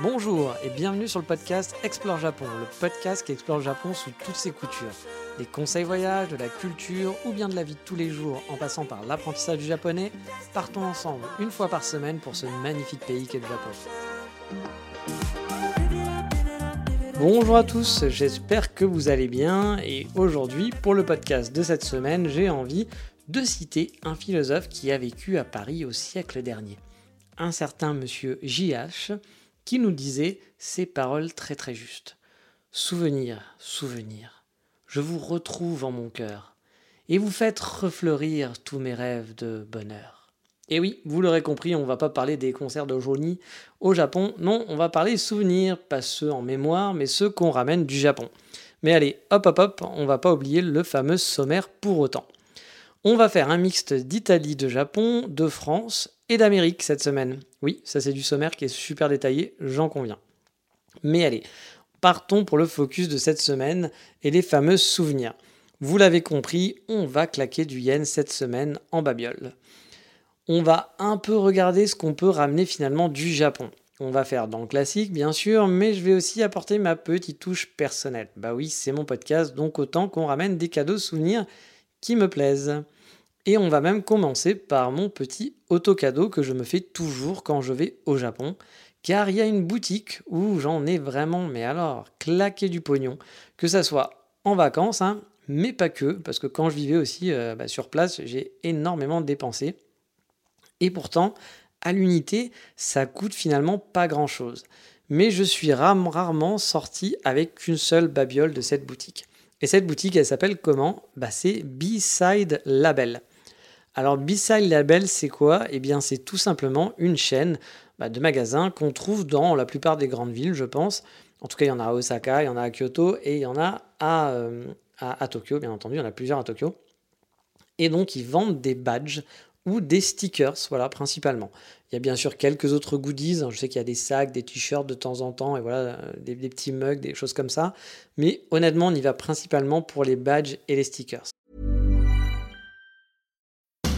Bonjour et bienvenue sur le podcast Explore Japon, le podcast qui explore le Japon sous toutes ses coutures. Des conseils voyages, de la culture ou bien de la vie de tous les jours en passant par l'apprentissage du japonais, partons ensemble une fois par semaine pour ce magnifique pays qu'est le Japon. Bonjour à tous, j'espère que vous allez bien et aujourd'hui pour le podcast de cette semaine j'ai envie de citer un philosophe qui a vécu à Paris au siècle dernier. Un certain monsieur J.H. qui nous disait ces paroles très très justes. Souvenir, souvenir, je vous retrouve en mon cœur, et vous faites refleurir tous mes rêves de bonheur. Et oui, vous l'aurez compris, on ne va pas parler des concerts de Johnny au Japon, non, on va parler souvenirs, pas ceux en mémoire, mais ceux qu'on ramène du Japon. Mais allez, hop hop hop, on va pas oublier le fameux sommaire pour autant. On va faire un mixte d'Italie, de Japon, de France et d'Amérique cette semaine. Oui, ça c'est du sommaire qui est super détaillé, j'en conviens. Mais allez, partons pour le focus de cette semaine et les fameux souvenirs. Vous l'avez compris, on va claquer du yen cette semaine en babiole. On va un peu regarder ce qu'on peut ramener finalement du Japon. On va faire dans le classique, bien sûr, mais je vais aussi apporter ma petite touche personnelle. Bah oui, c'est mon podcast, donc autant qu'on ramène des cadeaux souvenirs qui me plaisent. Et on va même commencer par mon petit auto-cadeau que je me fais toujours quand je vais au Japon, car il y a une boutique où j'en ai vraiment, mais alors, claqué du pognon, que ça soit en vacances, hein, mais pas que, parce que quand je vivais aussi euh, bah, sur place, j'ai énormément dépensé. Et pourtant, à l'unité, ça coûte finalement pas grand-chose. Mais je suis rarement sorti avec une seule babiole de cette boutique. Et cette boutique, elle s'appelle comment? Bah, C'est B-Side Label. Alors B-Side Label, c'est quoi? Eh bien, c'est tout simplement une chaîne bah, de magasins qu'on trouve dans la plupart des grandes villes, je pense. En tout cas, il y en a à Osaka, il y en a à Kyoto et il y en a à, euh, Tokyo, bien entendu. Il y en a plusieurs à Tokyo. Et donc, ils vendent des badges ou des stickers, voilà, principalement. Il y a bien sûr quelques autres goodies. Je sais qu'il y a des sacs, des t-shirts de temps en temps, et voilà, euh, des, petits mugs, des choses comme ça. Mais honnêtement, on y va principalement pour les badges et les stickers.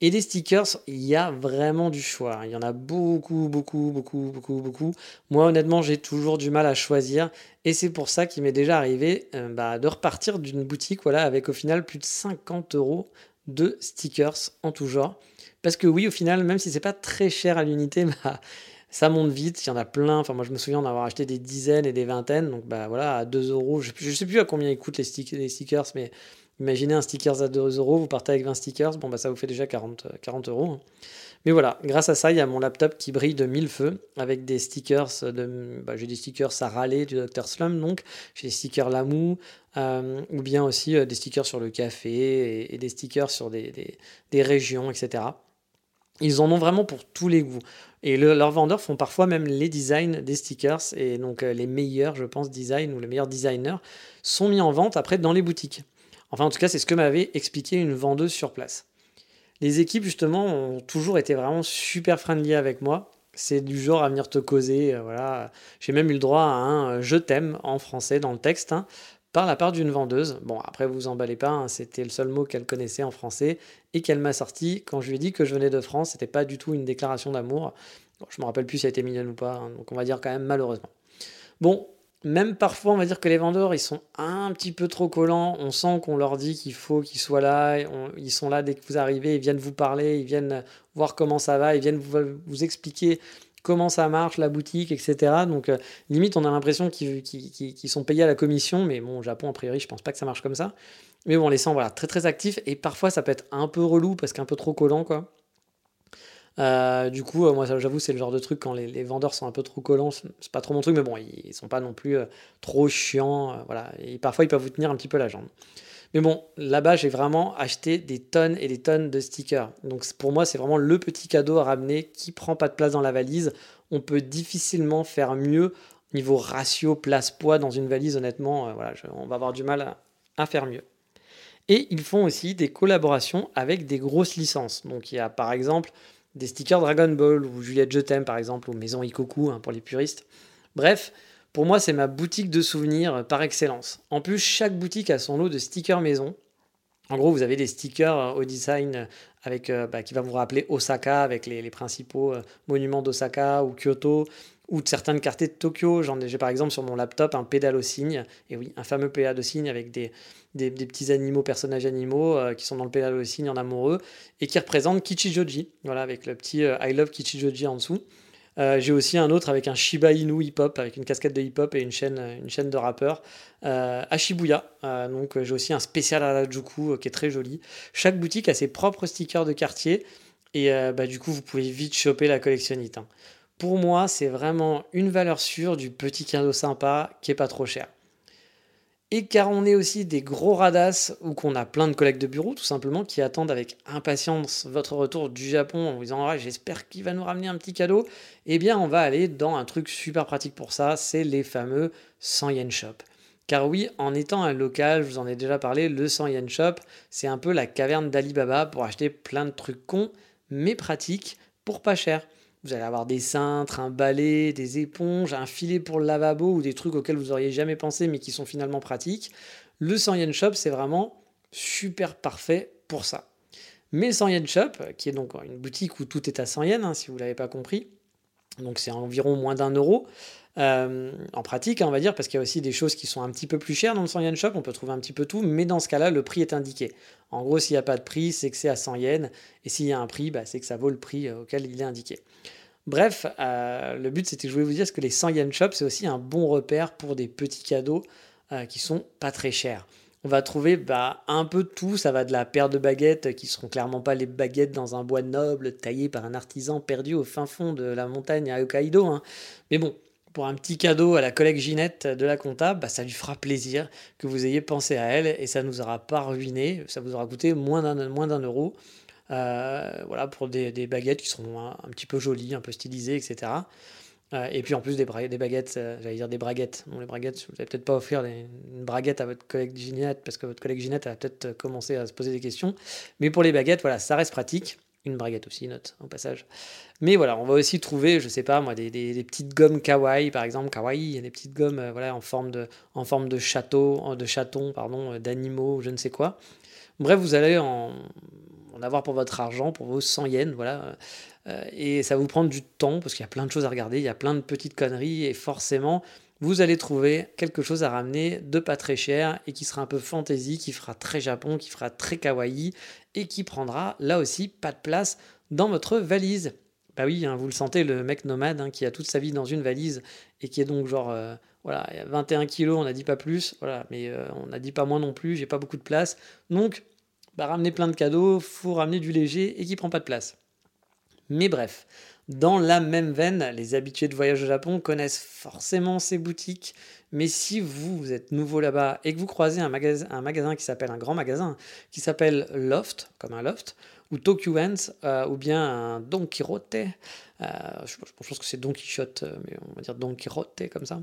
Et des stickers, il y a vraiment du choix. Il y en a beaucoup, beaucoup, beaucoup, beaucoup, beaucoup. Moi, honnêtement, j'ai toujours du mal à choisir. Et c'est pour ça qu'il m'est déjà arrivé euh, bah, de repartir d'une boutique voilà, avec au final plus de 50 euros de stickers en tout genre. Parce que oui, au final, même si c'est pas très cher à l'unité, bah, ça monte vite. Il y en a plein. Enfin, moi, je me souviens d'avoir acheté des dizaines et des vingtaines. Donc, bah voilà, à 2 euros. Je, ne sais plus à combien ils coûtent les, les stickers, mais Imaginez un stickers à 2 euros, vous partez avec 20 stickers, bon bah ça vous fait déjà 40, 40 euros. Hein. Mais voilà, grâce à ça, il y a mon laptop qui brille de mille feux avec des stickers. De, bah, j'ai des stickers à râler du Dr Slum, donc j'ai des stickers Lamou, euh, ou bien aussi euh, des stickers sur le café et, des stickers sur des, régions, etc. Ils en ont vraiment pour tous les goûts. Et leurs vendeurs font parfois même les designs des stickers. Et donc euh, les meilleurs, je pense, designs ou les meilleurs designers sont mis en vente après dans les boutiques. Enfin, en tout cas, c'est ce que m'avait expliqué une vendeuse sur place. Les équipes, justement, ont toujours été vraiment super friendly avec moi. C'est du genre à venir te causer. Euh, voilà. J'ai même eu le droit à un euh, je t'aime en français dans le texte hein, par la part d'une vendeuse. Bon, après, vous emballez pas, hein, c'était le seul mot qu'elle connaissait en français et qu'elle m'a sorti quand je lui ai dit que je venais de France. C'était pas du tout une déclaration d'amour. je me rappelle plus si elle était mignonne ou pas, hein, donc on va dire quand même malheureusement. Bon, même parfois, on va dire que les vendeurs, ils sont un petit peu trop collants. On sent qu'on leur dit qu'il faut qu'ils soient là. ils sont là dès que vous arrivez. Ils viennent vous parler. Ils viennent voir comment ça va. Ils viennent vous, expliquer comment ça marche, la boutique, etc. Donc, euh, limite, on a l'impression qu'ils sont payés à la commission. Mais bon, au Japon, a priori, je pense pas que ça marche comme ça. Mais bon, on les sent voilà, très très actifs. Et parfois, ça peut être un peu relou parce qu'un peu trop collant, quoi. Euh, du coup, euh, moi, j'avoue, c'est le genre de truc quand les, vendeurs sont un peu trop collants, c'est pas trop mon truc, mais bon, ils, sont pas non plus euh, trop chiants, voilà. Et parfois, ils peuvent vous tenir un petit peu la jambe. Mais bon, là-bas, j'ai vraiment acheté des tonnes et des tonnes de stickers. Donc pour moi, c'est vraiment le petit cadeau à ramener qui prend pas de place dans la valise. On peut difficilement faire mieux niveau ratio place-poids dans une valise, honnêtement. Voilà, on va avoir du mal à faire mieux. Et ils font aussi des collaborations avec des grosses licences. Donc il y a par exemple des stickers Dragon Ball ou Juliette Je par exemple, ou Maison Ikoku hein, pour les puristes. Bref, pour moi c'est ma boutique de souvenirs par excellence. En plus, chaque boutique a son lot de stickers maison. En gros, vous avez des stickers euh, au design euh, avec, euh, bah, qui va vous rappeler Osaka avec les, principaux monuments d'Osaka ou Kyoto ou de certaines quartiers de Tokyo. J'ai par exemple sur mon laptop un pédalo cygne, et oui, un fameux pédalo cygne avec des, petits animaux, personnages animaux euh, qui sont dans le pédalo cygne en amoureux et qui représente Kichijoji, voilà, avec le petit euh, I love Kichijoji en dessous. Euh, j'ai aussi un autre avec un Shiba Inu hip-hop, avec une casquette de hip-hop et une chaîne, une chaîne de rappeurs à Shibuya. donc j'ai aussi un spécial à la Juku qui est très joli. Chaque boutique a ses propres stickers de quartier et bah, du coup vous pouvez vite choper la collectionnite. Hein. Pour moi, c'est vraiment une valeur sûre du petit cadeau sympa qui est pas trop cher. Et car on est aussi des gros radasses ou qu'on a plein de collègues de bureau tout simplement qui attendent avec impatience votre retour du Japon en vous disant ah, j'espère qu'il va nous ramener un petit cadeau, eh bien on va aller dans un truc super pratique pour ça, c'est les fameux 100 yen shop. Car oui, en étant un local, je vous en ai déjà parlé, le 100 yen shop, c'est un peu la caverne d'Alibaba pour acheter plein de trucs cons mais pratiques pour pas cher. Vous allez avoir des cintres, un balai, des éponges, un filet pour le lavabo ou des trucs auxquels vous auriez jamais pensé mais qui sont finalement pratiques. Le 100 yen shop, c'est vraiment super parfait pour ça. Mais le 100 yen shop, qui est donc une boutique où tout est à 100 yens, hein, si vous ne l'avez pas compris, donc c'est environ moins d'un euro, euh, en pratique, hein, on va dire, parce qu'il y a aussi des choses qui sont un petit peu plus chères dans le 100 yen shop, on peut trouver un petit peu tout, mais dans ce cas-là, le prix est indiqué. En gros, s'il n'y a pas de prix, c'est que c'est à 100 yens, et s'il y a un prix, bah, c'est que ça vaut le prix euh, auquel il est indiqué. Bref, euh, le but c'était je voulais vous dire que les 100 yen shop, c'est aussi un bon repère pour des petits cadeaux euh, qui sont pas très chers? On va trouver bah, un peu de tout, ça va de la paire de baguettes qui seront clairement pas les baguettes dans un bois noble taillé par un artisan perdu au fin fond de la montagne à Hokkaido. Hein. Mais bon, pour un petit cadeau à la collègue Ginette de la comptable, bah, ça lui fera plaisir que vous ayez pensé à elle et ça ne nous aura pas ruiné, ça vous aura coûté moins d'un euro. Euh, voilà, pour des, baguettes qui sont un, petit peu jolies, un peu stylisées, etc. Euh, et puis en plus des, baguettes, euh, j'allais dire des braguettes. Non, les braguettes, vous n'allez peut-être pas offrir une braguette à votre collègue Ginette parce que votre collègue Ginette a peut-être commencé à se poser des questions. Mais pour les baguettes, voilà, ça reste pratique. Une braguette aussi, note au passage. Mais voilà, on va aussi trouver, je sais pas moi, des, petites gommes kawaii, par exemple, kawaii, des petites gommes voilà, en forme de, en forme de château, de chaton, pardon, d'animaux, je ne sais quoi. Bref, vous allez en, en avoir pour votre argent, pour vos 100 yens, voilà. Euh, et ça vous prend du temps parce qu'il y a plein de choses à regarder, il y a plein de petites conneries et forcément, vous allez trouver quelque chose à ramener de pas très cher et qui sera un peu fantasy, qui fera très Japon, qui fera très kawaii et qui prendra là aussi pas de place dans votre valise. Bah oui, hein, vous le sentez, le mec nomade hein, qui a toute sa vie dans une valise et qui est donc genre, euh, voilà, 21 kilos, on n'a dit pas plus, voilà, mais euh, on n'a dit pas moins non plus, j'ai pas beaucoup de place. Donc, bah, ramener plein de cadeaux, faut ramener du léger et qui prend pas de place. Mais bref, dans la même veine, les habitués de voyage au Japon connaissent forcément ces boutiques, mais si vous, vous êtes nouveau là-bas et que vous croisez un magasin, qui s'appelle un grand magasin, qui s'appelle Loft, comme un loft, ou Tokyuens, euh, ou bien un Don Quirote, euh, je, pense que c'est Don Quichotte, euh, mais on va dire Don Quirote comme ça,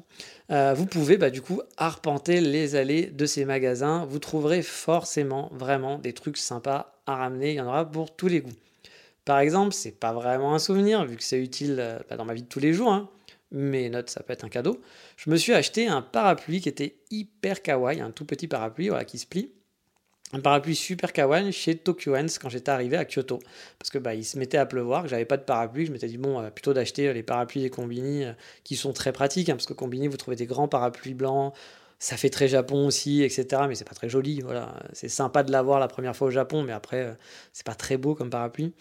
vous pouvez bah, du coup arpenter les allées de ces magasins. Vous trouverez forcément vraiment des trucs sympas à ramener. Il y en aura pour tous les goûts. Par exemple, c'est pas vraiment un souvenir, vu que c'est utile bah, dans ma vie de tous les jours, hein, mais note, ça peut être un cadeau. Je me suis acheté un parapluie qui était hyper kawaii, un tout petit parapluie qui se plie un parapluie super kawaii chez Tokyoens quand j'étais arrivé à Kyoto. Parce que bah, il se mettait à pleuvoir, que j'avais pas de parapluie. Je m'étais dit, bon, euh, plutôt d'acheter euh, les parapluies des Combini euh, qui sont très pratiques. Hein, parce que Combini, vous trouvez des grands parapluies blancs. Ça fait très Japon aussi, etc. Mais c'est pas très joli. Voilà. C'est sympa de l'avoir la première fois au Japon, mais après, c'est pas très beau comme parapluie.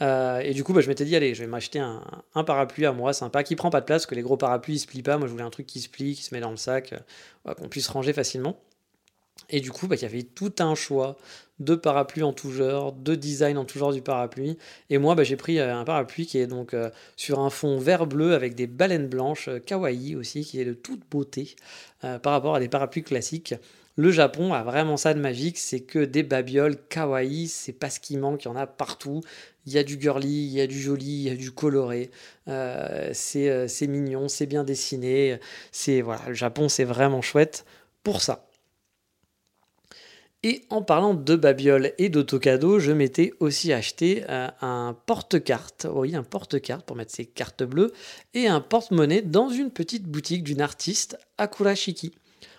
Et du coup, bah, je m'étais dit, allez, je vais m'acheter un, parapluie à moi, sympa, qui prend pas de place, parce que les gros parapluies, ils se plient pas. Moi, je voulais un truc qui se plie, qui se met dans le sac, qu'on puisse ranger facilement. Et du coup, bah, il y avait tout un choix de parapluies en tout genre, de design en tout genre du parapluie. Et moi, bah, j'ai pris euh, un parapluie qui est donc euh, sur un fond vert-bleu avec des baleines blanches, euh, kawaii aussi, qui est de toute beauté par rapport à des parapluies classiques. Le Japon a vraiment ça de magique, c'est que des babioles kawaii, c'est pas ce qui manque, il y en a partout. Il y a du girly, il y a du joli, il y a du coloré. Euh, c'est mignon, c'est bien dessiné. C'est voilà, le Japon, c'est vraiment chouette pour ça. Et en parlant de babioles et d'autocado, je m'étais aussi acheté euh, un porte-carte, oui, un porte-carte pour mettre ses cartes bleues, et un porte-monnaie dans une petite boutique d'une artiste à Kurashiki.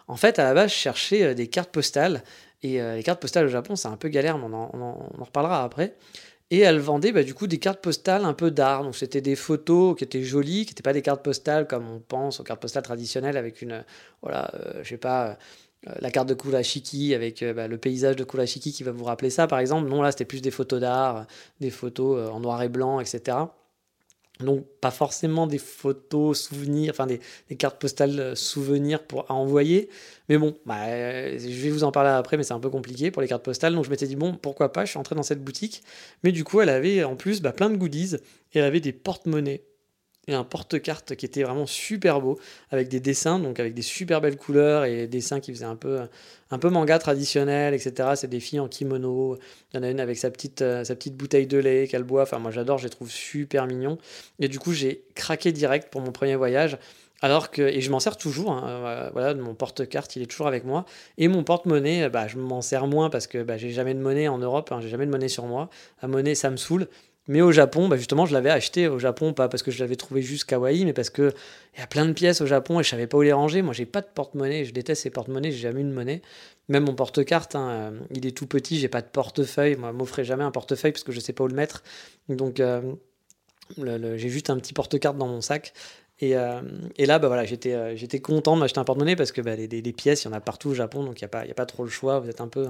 En fait, à la base, je cherchais euh, des cartes postales, et euh, les cartes postales au Japon, c'est un peu galère, mais on en, reparlera après. Et elle vendait bah, du coup des cartes postales un peu d'art. Donc c'était des photos qui étaient jolies, qui n'étaient pas des cartes postales comme on pense aux cartes postales traditionnelles avec une, voilà, je sais pas, euh, la carte de Kurashiki avec euh, bah, le paysage de Kurashiki qui va vous rappeler ça, par exemple. Non, là, c'était plus des photos d'art, des photos euh, en noir et blanc, etc. Donc, pas forcément des photos souvenirs, enfin des, cartes postales souvenirs pour, à envoyer. Mais bon, bah, je vais vous en parler après, mais c'est un peu compliqué pour les cartes postales. Donc, je m'étais dit, bon, pourquoi pas, je suis entré dans cette boutique. Mais du coup, elle avait en plus bah, plein de goodies et elle avait des porte-monnaies un porte-carte qui était vraiment super beau, avec des dessins, donc avec des super belles couleurs et des dessins qui faisaient un peu, un peu manga traditionnel, etc. C'est des filles en kimono. Il y en a une avec sa petite, euh, sa petite bouteille de lait qu'elle boit. Enfin, moi j'adore, je les trouve super mignons. Et du coup, j'ai craqué direct pour mon premier voyage. Alors que, et je m'en sers toujours, hein, euh, voilà, mon porte-carte, il est toujours avec moi. Et mon porte-monnaie, bah, je m'en sers moins parce que bah, j'ai jamais de monnaie en Europe, hein, j'ai jamais de monnaie sur moi. La monnaie, ça me saoule. Mais au Japon, bah justement, je l'avais acheté au Japon, pas parce que je l'avais trouvé juste kawaii, mais parce qu'il y a plein de pièces au Japon et je savais pas où les ranger. Moi, j'ai pas de porte-monnaie, je déteste ces porte-monnaies, j'ai jamais eu de monnaie. Même mon porte-carte, hein, euh, il est tout petit, j'ai pas de portefeuille. Moi, m'offrais jamais un portefeuille parce que je sais pas où le mettre. Donc, euh, j'ai juste un petit porte-carte dans mon sac. Et, euh, là, bah voilà, j'étais, content de m'acheter un porte-monnaie parce que bah, les, les, pièces, il y en a partout au Japon, donc il n'y a, a pas trop le choix. Vous êtes un peu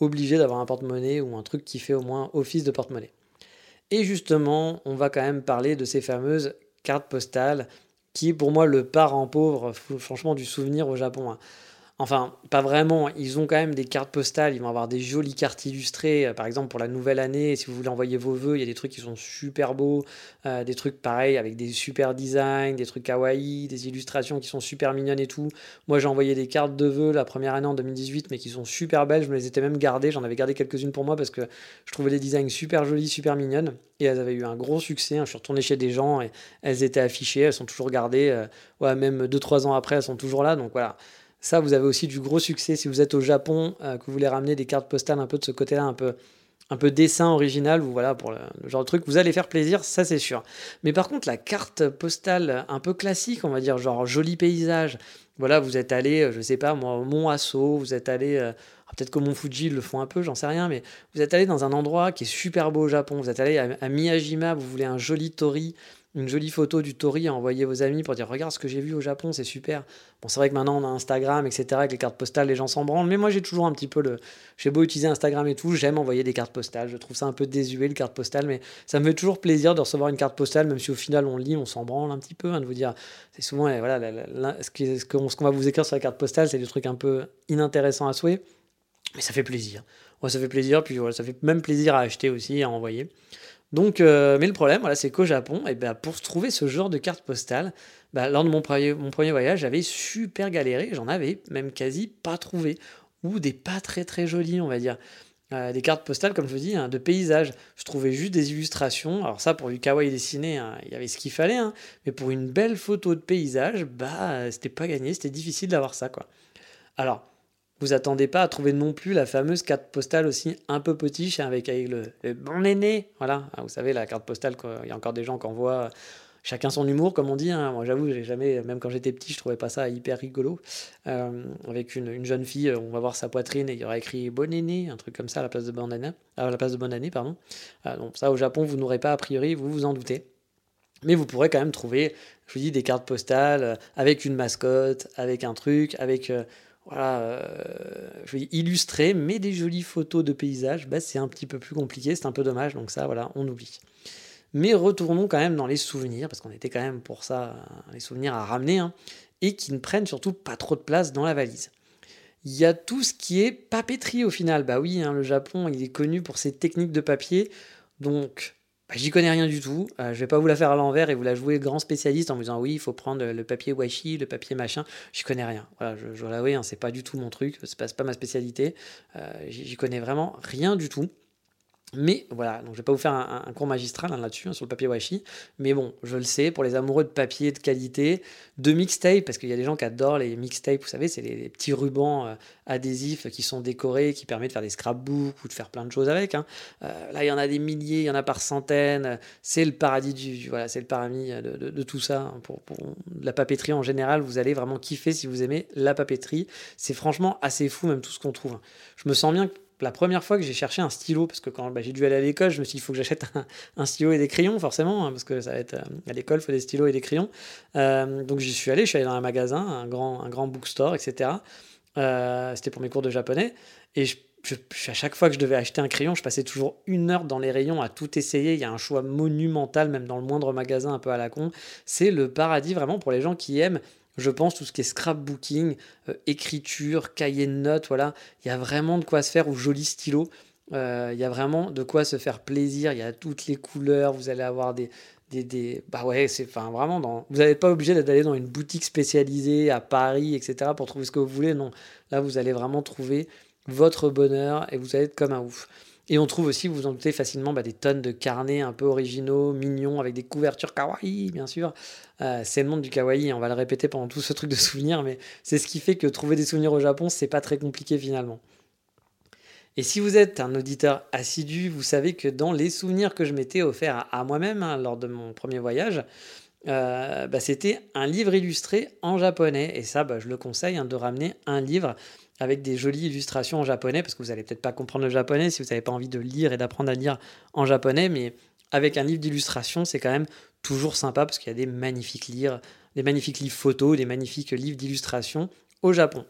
obligé d'avoir un porte-monnaie ou un truc qui fait au moins office de porte-monnaie. Et justement, on va quand même parler de ces fameuses cartes postales, qui est pour moi le parent pauvre, franchement, du souvenir au Japon. Hein. Enfin, pas vraiment. Ils ont quand même des cartes postales. Ils vont avoir des jolies cartes illustrées. Euh, par exemple, pour la nouvelle année, si vous voulez envoyer vos vœux, il y a des trucs qui sont super beaux. Euh, des trucs pareils avec des super designs, des trucs kawaii, des illustrations qui sont super mignonnes et tout. Moi, j'ai envoyé des cartes de vœux la première année en 2018, mais qui sont super belles. Je me les étais même gardées. J'en avais gardé quelques-unes pour moi parce que je trouvais les designs super jolis, super mignonnes. Et elles avaient eu un gros succès. Je suis retourné chez des gens et elles étaient affichées. Elles sont toujours gardées. Euh, ouais, même 2-3 ans après, elles sont toujours là. Donc voilà. Ça, vous avez aussi du gros succès si vous êtes au Japon, euh, que vous voulez ramener des cartes postales un peu de ce côté-là, un peu, un peu dessin original, ou voilà, pour le, genre de truc, vous allez faire plaisir, ça c'est sûr. Mais par contre, la carte postale un peu classique, on va dire, genre joli paysage, voilà, vous êtes allé, euh, je sais pas moi, au Mont Asso, vous êtes allé, euh, peut-être qu'au Mont Fuji, ils le font un peu, j'en sais rien, mais vous êtes allé dans un endroit qui est super beau au Japon, vous êtes allé à, à Miyajima, vous voulez un joli tori, une jolie photo du Tori à envoyer vos amis pour dire regarde ce que j'ai vu au Japon, c'est super. Bon, c'est vrai que maintenant on a Instagram, etc. Avec les cartes postales, les gens s'en branlent, mais moi j'ai toujours un petit peu le. J'ai beau utiliser Instagram et tout, j'aime envoyer des cartes postales. Je trouve ça un peu désuet, le carte postale, mais ça me fait toujours plaisir de recevoir une carte postale, même si au final on lit, on s'en branle un petit peu, hein, de vous dire. C'est souvent, eh, voilà, ce qu'on va vous écrire sur la carte postale, c'est des trucs un peu inintéressants à souhait, mais ça fait plaisir. Ouais, ça fait plaisir, puis voilà, ça fait même plaisir à acheter aussi, à envoyer. Donc, euh, mais le problème, voilà, c'est qu'au Japon, et eh ben, pour trouver ce genre de carte postale, bah, lors de mon premier, voyage, j'avais super galéré, j'en avais même quasi pas trouvé, ou des pas très très jolies, on va dire. Euh, des cartes postales, comme je vous dis, hein, de paysages. Je trouvais juste des illustrations. Alors ça, pour du kawaii dessiné, hein, il y avait ce qu'il fallait. Hein. mais pour une belle photo de paysage, bah, c'était pas gagné, c'était difficile d'avoir ça, quoi. Alors, vous attendez pas à trouver non plus la fameuse carte postale aussi un peu potiche avec, avec le, bon aîné. Voilà, ah, vous savez, la carte postale, il y a encore des gens qui envoient chacun son humour, comme on dit. Hein. Moi, j'avoue, j'ai jamais, même quand j'étais petit, je trouvais pas ça hyper rigolo. Euh, avec une, jeune fille, on va voir sa poitrine et il y aura écrit bon aîné, un truc comme ça à la place de bonne année. À la place de bonne année, pardon. Euh, donc ça, au Japon, vous n'aurez pas a priori, vous vous en doutez. Mais vous pourrez quand même trouver, je vous dis, des cartes postales avec une mascotte, avec un truc, avec voilà, euh, je vais illustrer, mais des jolies photos de paysages, bah, c'est un petit peu plus compliqué, c'est un peu dommage, donc ça, voilà, on oublie. Mais retournons quand même dans les souvenirs, parce qu'on était quand même pour ça, euh, les souvenirs à ramener, hein, et qui ne prennent surtout pas trop de place dans la valise. Il y a tout ce qui est papeterie au final. Bah oui, hein, le Japon, il est connu pour ses techniques de papier, donc bah, j'y connais rien du tout. Euh, je vais pas vous la faire à l'envers et vous la jouer grand spécialiste en vous disant oui, il faut prendre le papier washi, le papier machin. J'y connais rien. Voilà, je, je dois l'avouer, hein, c'est pas du tout mon truc, c'est pas, pas ma spécialité. Euh, j'y connais vraiment rien du tout. Mais voilà, donc je vais pas vous faire un, cours magistral hein, là-dessus, hein, sur le papier washi. Mais bon, je le sais, pour les amoureux de papier de qualité, de mixtape, parce qu'il y a des gens qui adorent les mixtapes, vous savez, c'est les, petits rubans euh, adhésifs qui sont décorés, qui permettent de faire des scrapbooks ou de faire plein de choses avec. Hein. Euh, là, il y en a des milliers, il y en a par centaines. C'est le paradis du, voilà, c'est le paradis de, tout ça. Pour, pour, la papeterie en général, vous allez vraiment kiffer si vous aimez la papeterie. C'est franchement assez fou, même tout ce qu'on trouve. Je me sens bien la première fois que j'ai cherché un stylo, parce que quand bah, j'ai dû aller à l'école, je me suis dit, il faut que j'achète un, stylo et des crayons, forcément, hein, parce que ça va être euh, à l'école, il faut des stylos et des crayons. Euh, donc j'y suis allé, je suis allé dans un magasin, un grand, un grand bookstore, etc. Euh, c'était pour mes cours de japonais. Et à chaque fois que je devais acheter un crayon, je passais toujours une heure dans les rayons à tout essayer. Il y a un choix monumental, même dans le moindre magasin un peu à la con. C'est le paradis vraiment pour les gens qui aiment je pense, tout ce qui est scrapbooking, euh, écriture, cahier de notes, voilà, il y a vraiment de quoi se faire, ou joli stylo. Euh, il y a vraiment de quoi se faire plaisir. Il y a toutes les couleurs. Vous allez avoir des. des. Bah ouais, c'est enfin, vraiment. Vous n'êtes pas obligé d'aller dans une boutique spécialisée à Paris, etc. pour trouver ce que vous voulez. Non. Là, vous allez vraiment trouver votre bonheur et vous allez être comme un ouf. Et on trouve aussi, vous en doutez facilement, bah, des tonnes de carnets un peu originaux, mignons, avec des couvertures kawaii, bien sûr. Euh, c'est le monde du kawaii, on va le répéter pendant tout ce truc de souvenirs, mais c'est ce qui fait que trouver des souvenirs au Japon, c'est pas très compliqué finalement. Et si vous êtes un auditeur assidu, vous savez que dans les souvenirs que je m'étais offert à, moi-même hein, lors de mon premier voyage, euh, bah, c'était un livre illustré en japonais. Et ça, bah, je le conseille hein, de ramener un livre avec des jolies illustrations en japonais, parce que vous n'allez peut-être pas comprendre le japonais si vous n'avez pas envie de lire et d'apprendre à lire en japonais, mais avec un livre d'illustration, c'est quand même toujours sympa, parce qu'il y a des magnifiques livres, des magnifiques livres photos, des magnifiques livres d'illustration au Japon.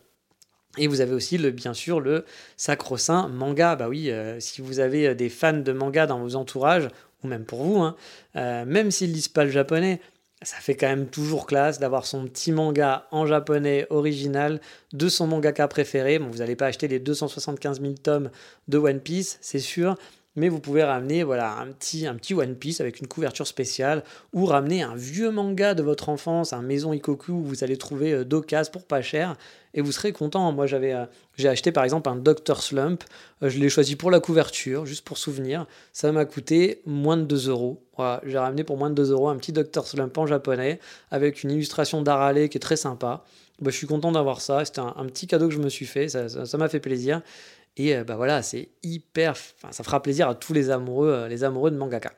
Et vous avez aussi, bien sûr, le sacro-saint manga. Bah oui, euh, si vous avez euh, des fans de manga dans vos entourages, ou même pour vous, hein, euh, même s'ils ne lisent pas le japonais, ça fait quand même toujours classe d'avoir son petit manga en japonais original de son mangaka préféré. Vous n'allez pas acheter les 275 000 tomes de One Piece, c'est sûr, mais vous pouvez ramener voilà, un, petit, un petit One Piece avec une couverture spéciale ou ramener un vieux manga de votre enfance, un Maison Ikoku où vous allez trouver d'occasion pour pas cher et vous serez content. Moi, euh, j'ai acheté par exemple un Dr. Slump. Euh, je l'ai choisi pour la couverture, juste pour souvenir. Ça m'a coûté moins de 2 euros. J'ai ramené pour moins de 2 euros un petit Dr. Slump en japonais avec une illustration d'Arale qui est très sympa. Bah, je suis content d'avoir ça. C'était un, petit cadeau que je me suis fait. Ça m'a fait plaisir. Et euh, bah voilà, c'est hyper. ça fera plaisir à tous les amoureux, les amoureux de mangaka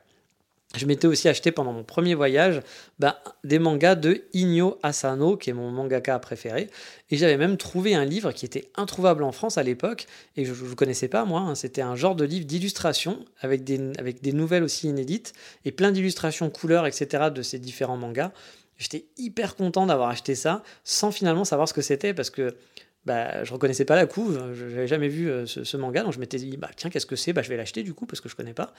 je m'étais aussi acheté pendant mon premier voyage bah, des mangas de Inyo Asano, qui est mon mangaka préféré. Et j'avais même trouvé un livre qui était introuvable en France à l'époque, et je ne connaissais pas moi. Hein. C'était un genre de livre d'illustration, avec des, avec des nouvelles aussi inédites, et plein d'illustrations couleurs, etc. de ces différents mangas. J'étais hyper content d'avoir acheté ça, sans finalement savoir ce que c'était, parce que bah, je reconnaissais pas la couve, je n'avais jamais vu euh, ce, manga, donc je m'étais dit, bah, tiens, qu'est-ce que c'est? Bah, Je vais l'acheter du coup, parce que je connais pas.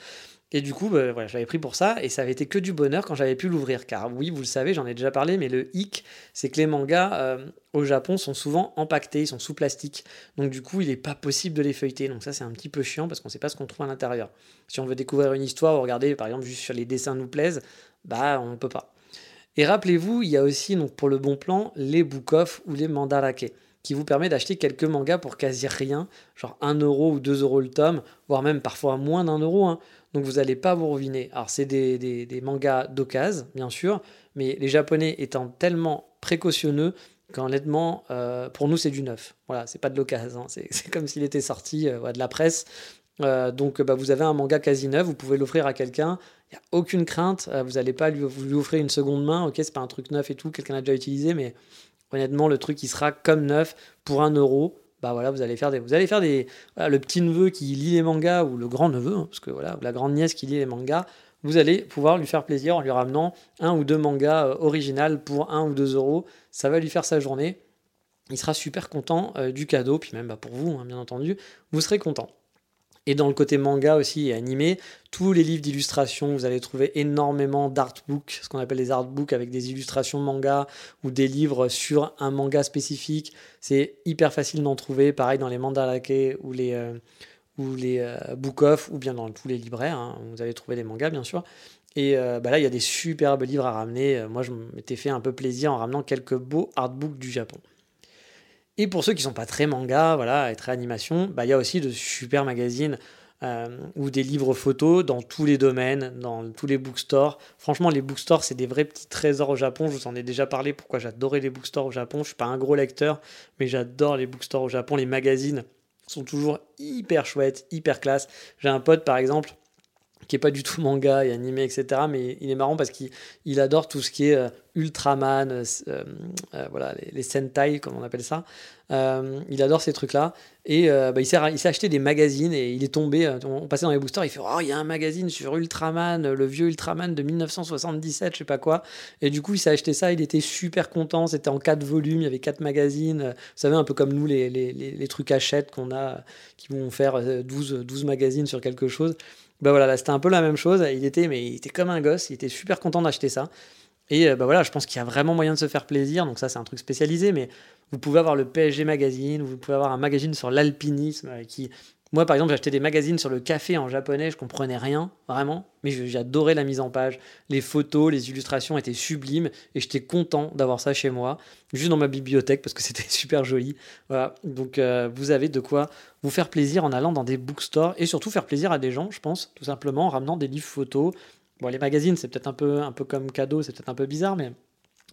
Et du coup, bah, voilà, je l'avais pris pour ça, et ça avait été que du bonheur quand j'avais pu l'ouvrir. Car oui, vous le savez, j'en ai déjà parlé, mais le hic, c'est que les mangas euh, au Japon sont souvent empaquetés, ils sont sous plastique. Donc du coup, il n'est pas possible de les feuilleter. Donc ça, c'est un petit peu chiant, parce qu'on ne sait pas ce qu'on trouve à l'intérieur. Si on veut découvrir une histoire ou regarder, par exemple, juste sur les dessins nous plaisent, bah, on ne peut pas. Et rappelez-vous, il y a aussi, donc, pour le bon plan, les book-off ou les mandarake qui vous permet d'acheter quelques mangas pour quasi rien, genre 1 euro ou 2 euros le tome, voire même parfois moins d'un euro. Hein. Donc vous n'allez pas vous ruiner. Alors c'est des, mangas d'occasion, bien sûr, mais les Japonais étant tellement précautionneux qu'honnêtement, euh, pour nous c'est du neuf. Voilà, c'est pas de l'occasion, hein. c'est comme s'il était sorti euh, de la presse. Euh, donc bah, vous avez un manga quasi neuf, vous pouvez l'offrir à quelqu'un, il n'y a aucune crainte, vous n'allez pas lui, lui, offrir une seconde main, ok c'est pas un truc neuf et tout, quelqu'un l'a déjà utilisé, mais honnêtement, le truc qui sera comme neuf pour un euro. Bah voilà, vous allez faire des, vous allez faire des, le petit neveu qui lit les mangas ou le grand neveu, hein, parce que voilà, la grande nièce qui lit les mangas, vous allez pouvoir lui faire plaisir en lui ramenant un ou deux mangas euh, pour un ou deux euros. Ça va lui faire sa journée. Il sera super content euh, du cadeau, puis même bah, pour vous, hein, bien entendu, vous serez content. Et dans le côté manga aussi et animé, tous les livres d'illustration, vous allez trouver énormément d'artbooks, ce qu'on appelle les artbooks avec des illustrations manga ou des livres sur un manga spécifique. C'est hyper facile d'en trouver. Pareil dans les mandarake ou les, euh, ou les book off, ou bien dans tous les libraires. Hein. vous allez trouver des mangas, bien sûr. Et bah là, il y a des superbes livres à ramener. Moi, je m'étais fait un peu plaisir en ramenant quelques beaux artbooks du Japon. Et pour ceux qui sont pas très manga, voilà, et très animation, bah, il y a aussi de super magazines euh, ou des livres photos dans tous les domaines, dans tous les bookstores. Franchement, les bookstores, c'est des vrais petits trésors au Japon. Je vous en ai déjà parlé pourquoi j'adorais les bookstores au Japon. Je suis pas un gros lecteur, mais j'adore les bookstores au Japon. Les magazines sont toujours hyper chouettes, hyper classe. J'ai un pote, par exemple, qui est pas du tout manga et animé, etc. Mais il est marrant parce qu'il adore tout ce qui est euh, Ultraman, euh, euh, voilà, les, les, Sentai, comme on appelle ça. il adore ces trucs-là. Et bah, il s'est acheté des magazines et il est tombé, on passait dans les boosters, il fait Oh, il y a un magazine sur Ultraman, le vieux Ultraman de 1977, je sais pas quoi. Et du coup, il s'est acheté ça, il était super content. C'était en quatre volumes, il y avait quatre magazines. Vous savez, un peu comme nous, les trucs achètes qu'on a, qui vont faire 12, 12 magazines sur quelque chose. Bah voilà, là c'était un peu la même chose. Il était, mais il était comme un gosse, il était super content d'acheter ça. Et bah voilà, je pense qu'il y a vraiment moyen de se faire plaisir. Donc ça, c'est un truc spécialisé, mais vous pouvez avoir le PSG Magazine, vous pouvez avoir un magazine sur l'alpinisme euh, qui moi, par exemple, acheté des magazines sur le café en japonais, je comprenais rien, vraiment, mais j'adorais la mise en page. Les photos, les illustrations étaient sublimes et j'étais content d'avoir ça chez moi, juste dans ma bibliothèque parce que c'était super joli. Voilà, donc euh, vous avez de quoi vous faire plaisir en allant dans des bookstores et surtout faire plaisir à des gens, je pense, tout simplement en ramenant des livres photos. Bon, les magazines, c'est peut-être un peu, un peu comme cadeau, c'est peut-être un peu bizarre, mais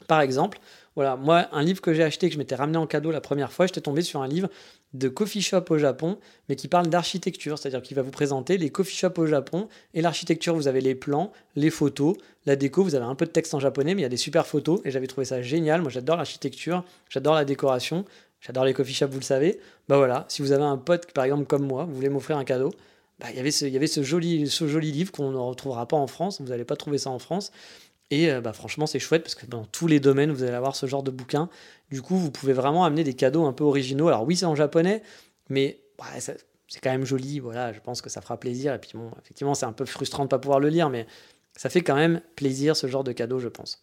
par exemple, voilà, moi, un livre que j'ai acheté, que je m'étais ramené en cadeau la première fois, j'étais tombé sur un livre de coffee shop au Japon, mais qui parle d'architecture, c'est-à-dire qu'il va vous présenter les coffee shops au Japon et l'architecture. Vous avez les plans, les photos, la déco, vous avez un peu de texte en japonais, mais il y a des super photos et j'avais trouvé ça génial. Moi, j'adore l'architecture, j'adore la décoration, j'adore les coffee shops, vous le savez. Bah voilà, si vous avez un pote, par exemple, comme moi, vous voulez m'offrir un cadeau, bah, il y avait joli, ce joli livre qu'on ne retrouvera pas en France, vous n'allez pas trouver ça en France. Et euh, bah, franchement, c'est chouette parce que dans tous les domaines, vous allez avoir ce genre de bouquin. Du coup, vous pouvez vraiment amener des cadeaux un peu originaux. Alors oui, c'est en japonais, mais bah, c'est quand même joli. Voilà, je pense que ça fera plaisir. Et puis bon, effectivement, c'est un peu frustrant de ne pas pouvoir le lire, mais ça fait quand même plaisir ce genre de cadeau, je pense.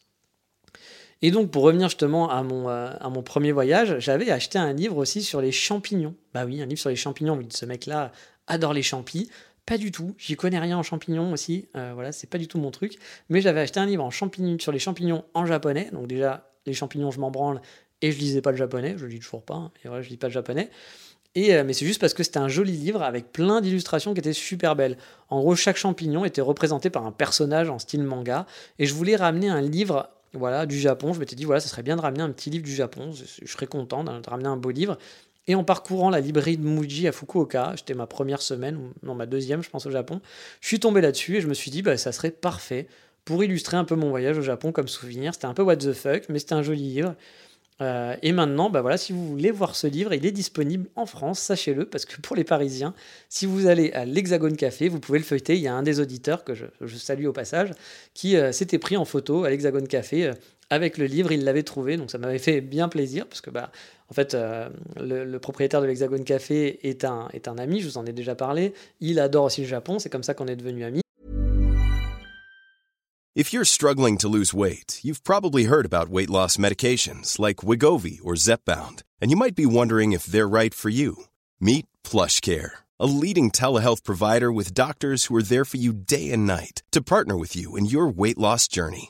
Et donc, pour revenir justement à mon, euh, à mon premier voyage, j'avais acheté un livre aussi sur les champignons. Bah oui, un livre sur les champignons. Ce mec-là adore les champis. Pas du tout. J'y connais rien en champignons aussi. Euh, voilà, c'est pas du tout mon truc. Mais j'avais acheté un livre en champignons, sur les champignons en japonais. Donc déjà, les champignons, je m'en branle et je lisais pas le japonais. Je lis toujours pas. Hein. et voilà, je lis pas le japonais. Et, euh, mais c'est juste parce que c'était un joli livre avec plein d'illustrations qui étaient super belles. En gros, chaque champignon était représenté par un personnage en style manga. Et je voulais ramener un livre voilà, du Japon. Je m'étais dit, voilà, ça serait bien de ramener un petit livre du Japon. Je serais content de ramener un beau livre. Et en parcourant la librairie de Muji à Fukuoka, c'était ma première semaine, non ma deuxième je pense au Japon, je suis tombé là-dessus et je me suis dit bah, ça serait parfait pour illustrer un peu mon voyage au Japon comme souvenir. C'était un peu what the fuck, mais c'était un joli livre. Euh, et maintenant, bah voilà, si vous voulez voir ce livre, il est disponible en France, sachez-le, parce que pour les Parisiens, si vous allez à l'Hexagone Café, vous pouvez le feuilleter. Il y a un des auditeurs que je, salue au passage, qui euh, s'était pris en photo à l'Hexagone Café euh, avec le livre, il l'avait trouvé, donc ça m'avait fait bien plaisir, parce que bah, en fait, le, le, propriétaire de l'Hexagone Café est un, ami, je vous en ai déjà parlé. Il adore aussi le Japon, c'est comme ça qu'on est devenus amis. If you're struggling to lose weight, you've probably heard about weight loss medications like Wigovi or Zepbound, and you might be wondering if they're right for you. Meet PlushCare, a leading telehealth provider with doctors who are there for you day and night to partner with you in your weight loss journey.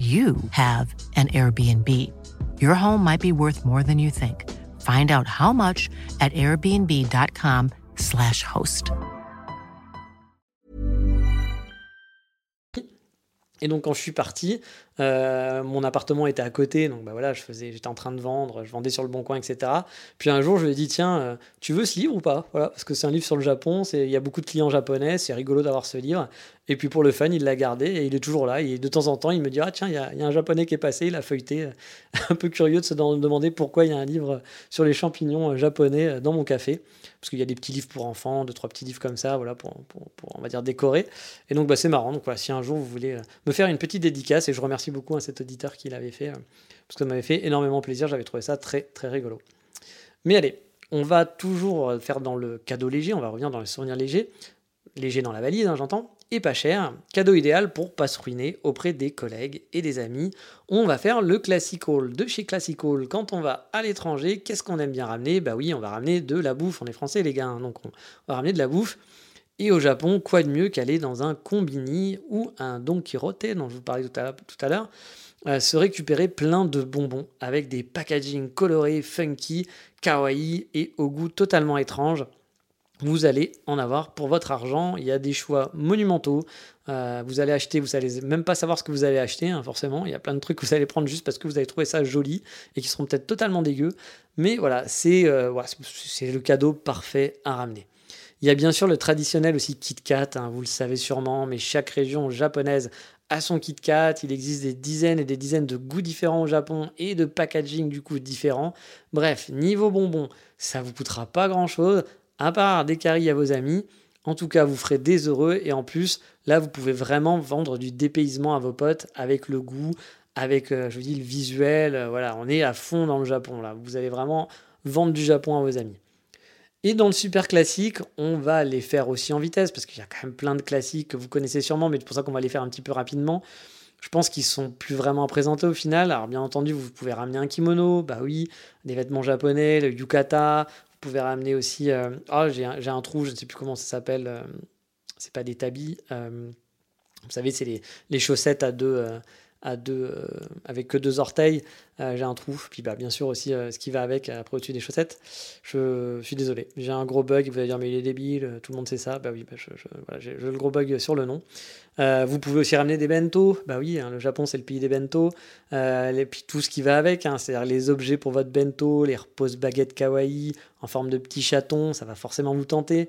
you have an Airbnb. Your home might be worth more than you think. Find out how much at airbnb.com/slash host. Et donc quand je suis parti, euh, mon appartement était à côté, donc bah voilà, je faisais, j'étais en train de vendre, je vendais sur le bon coin, etc. Puis un jour, je lui ai dit tiens, euh, tu veux ce livre ou pas? Voilà, parce que c'est un livre sur le Japon, il y a beaucoup de clients japonais, c'est rigolo d'avoir ce livre. Et puis pour le fan, il l'a gardé et il est toujours là. Et de temps en temps, il me dit ah tiens, il y, a, un japonais qui est passé, il a feuilleté, un peu curieux de se demander pourquoi il y a un livre sur les champignons japonais dans mon café parce qu'il y a des petits livres pour enfants, deux, trois petits livres comme ça, voilà, pour, pour, on va dire, décorer. Et donc, bah, c'est marrant. Donc, voilà, si un jour vous voulez euh, me faire une petite dédicace, et je remercie beaucoup à cet auditeur qui l'avait fait, euh, parce que ça m'avait fait énormément plaisir, j'avais trouvé ça très, très rigolo. Mais allez, on va toujours faire dans le cadeau léger, on va revenir dans le souvenir léger, léger dans la valise, hein, j'entends et pas cher. Cadeau idéal pour pas se ruiner auprès des collègues et des amis. On va faire le Classical de chez Classical. Quand on va à l'étranger, qu'est-ce qu'on aime bien ramener? Bah oui, on va ramener de la bouffe. On est français les gars, hein, donc on va ramener de la bouffe. Et au Japon, quoi de mieux qu'aller dans un combini ou un Don Quirote dont je vous parlais tout à l'heure, euh, se récupérer plein de bonbons avec des packaging colorés, funky, kawaii et au goût totalement étrange vous allez en avoir pour votre argent. Il y a des choix monumentaux. Euh, vous allez acheter, vous allez même pas savoir ce que vous allez acheter, hein, forcément. Il y a plein de trucs que vous allez prendre juste parce que vous avez trouvé ça joli et qui seront peut-être totalement dégueux. Mais voilà, c'est euh, le cadeau parfait à ramener. Il y a bien sûr le traditionnel aussi Kit Kat, hein, vous le savez sûrement, mais chaque région japonaise a son Kit Kat. Il existe des dizaines et des dizaines de goûts différents au Japon et de packaging du coup différents. Bref, niveau bonbons, ça vous coûtera pas grand chose à part des caries à vos amis. En tout cas, vous ferez des heureux et en plus, là, vous pouvez vraiment vendre du dépaysement à vos potes avec le goût, avec, euh, je vous dis, le visuel. Euh, voilà, on est à fond dans le Japon là. Vous allez vraiment vendre du Japon à vos amis. Et dans le super classique, on va les faire aussi en vitesse parce qu'il y a quand même plein de classiques que vous connaissez sûrement, mais c'est pour ça qu'on va les faire un petit peu rapidement. Je pense qu'ils sont plus vraiment présentés au final. Alors bien entendu, vous pouvez ramener un kimono, bah oui, des vêtements japonais, le yukata, vous pouvez ramener aussi. Euh, oh, j'ai un, un, trou, je ne sais plus comment ça s'appelle. Euh, c'est pas des tabis. Euh, vous savez, c'est les, les, chaussettes à deux, deux, avec que deux orteils. j'ai un trou. Puis bah, bien sûr aussi ce qui va avec après au-dessus des chaussettes. Je, suis désolé. J'ai un gros bug. Vous allez dire, mais il est débile. Tout le monde sait ça. Bah oui, bah, je, voilà, j'ai le gros bug sur le nom. Euh, vous pouvez aussi ramener des bento. Bah oui, hein, le Japon c'est le pays des bento. Euh, et puis tout ce qui va avec, hein, c'est-à-dire les objets pour votre bento, les repose baguettes kawaii en forme de petits chatons, ça va forcément vous tenter.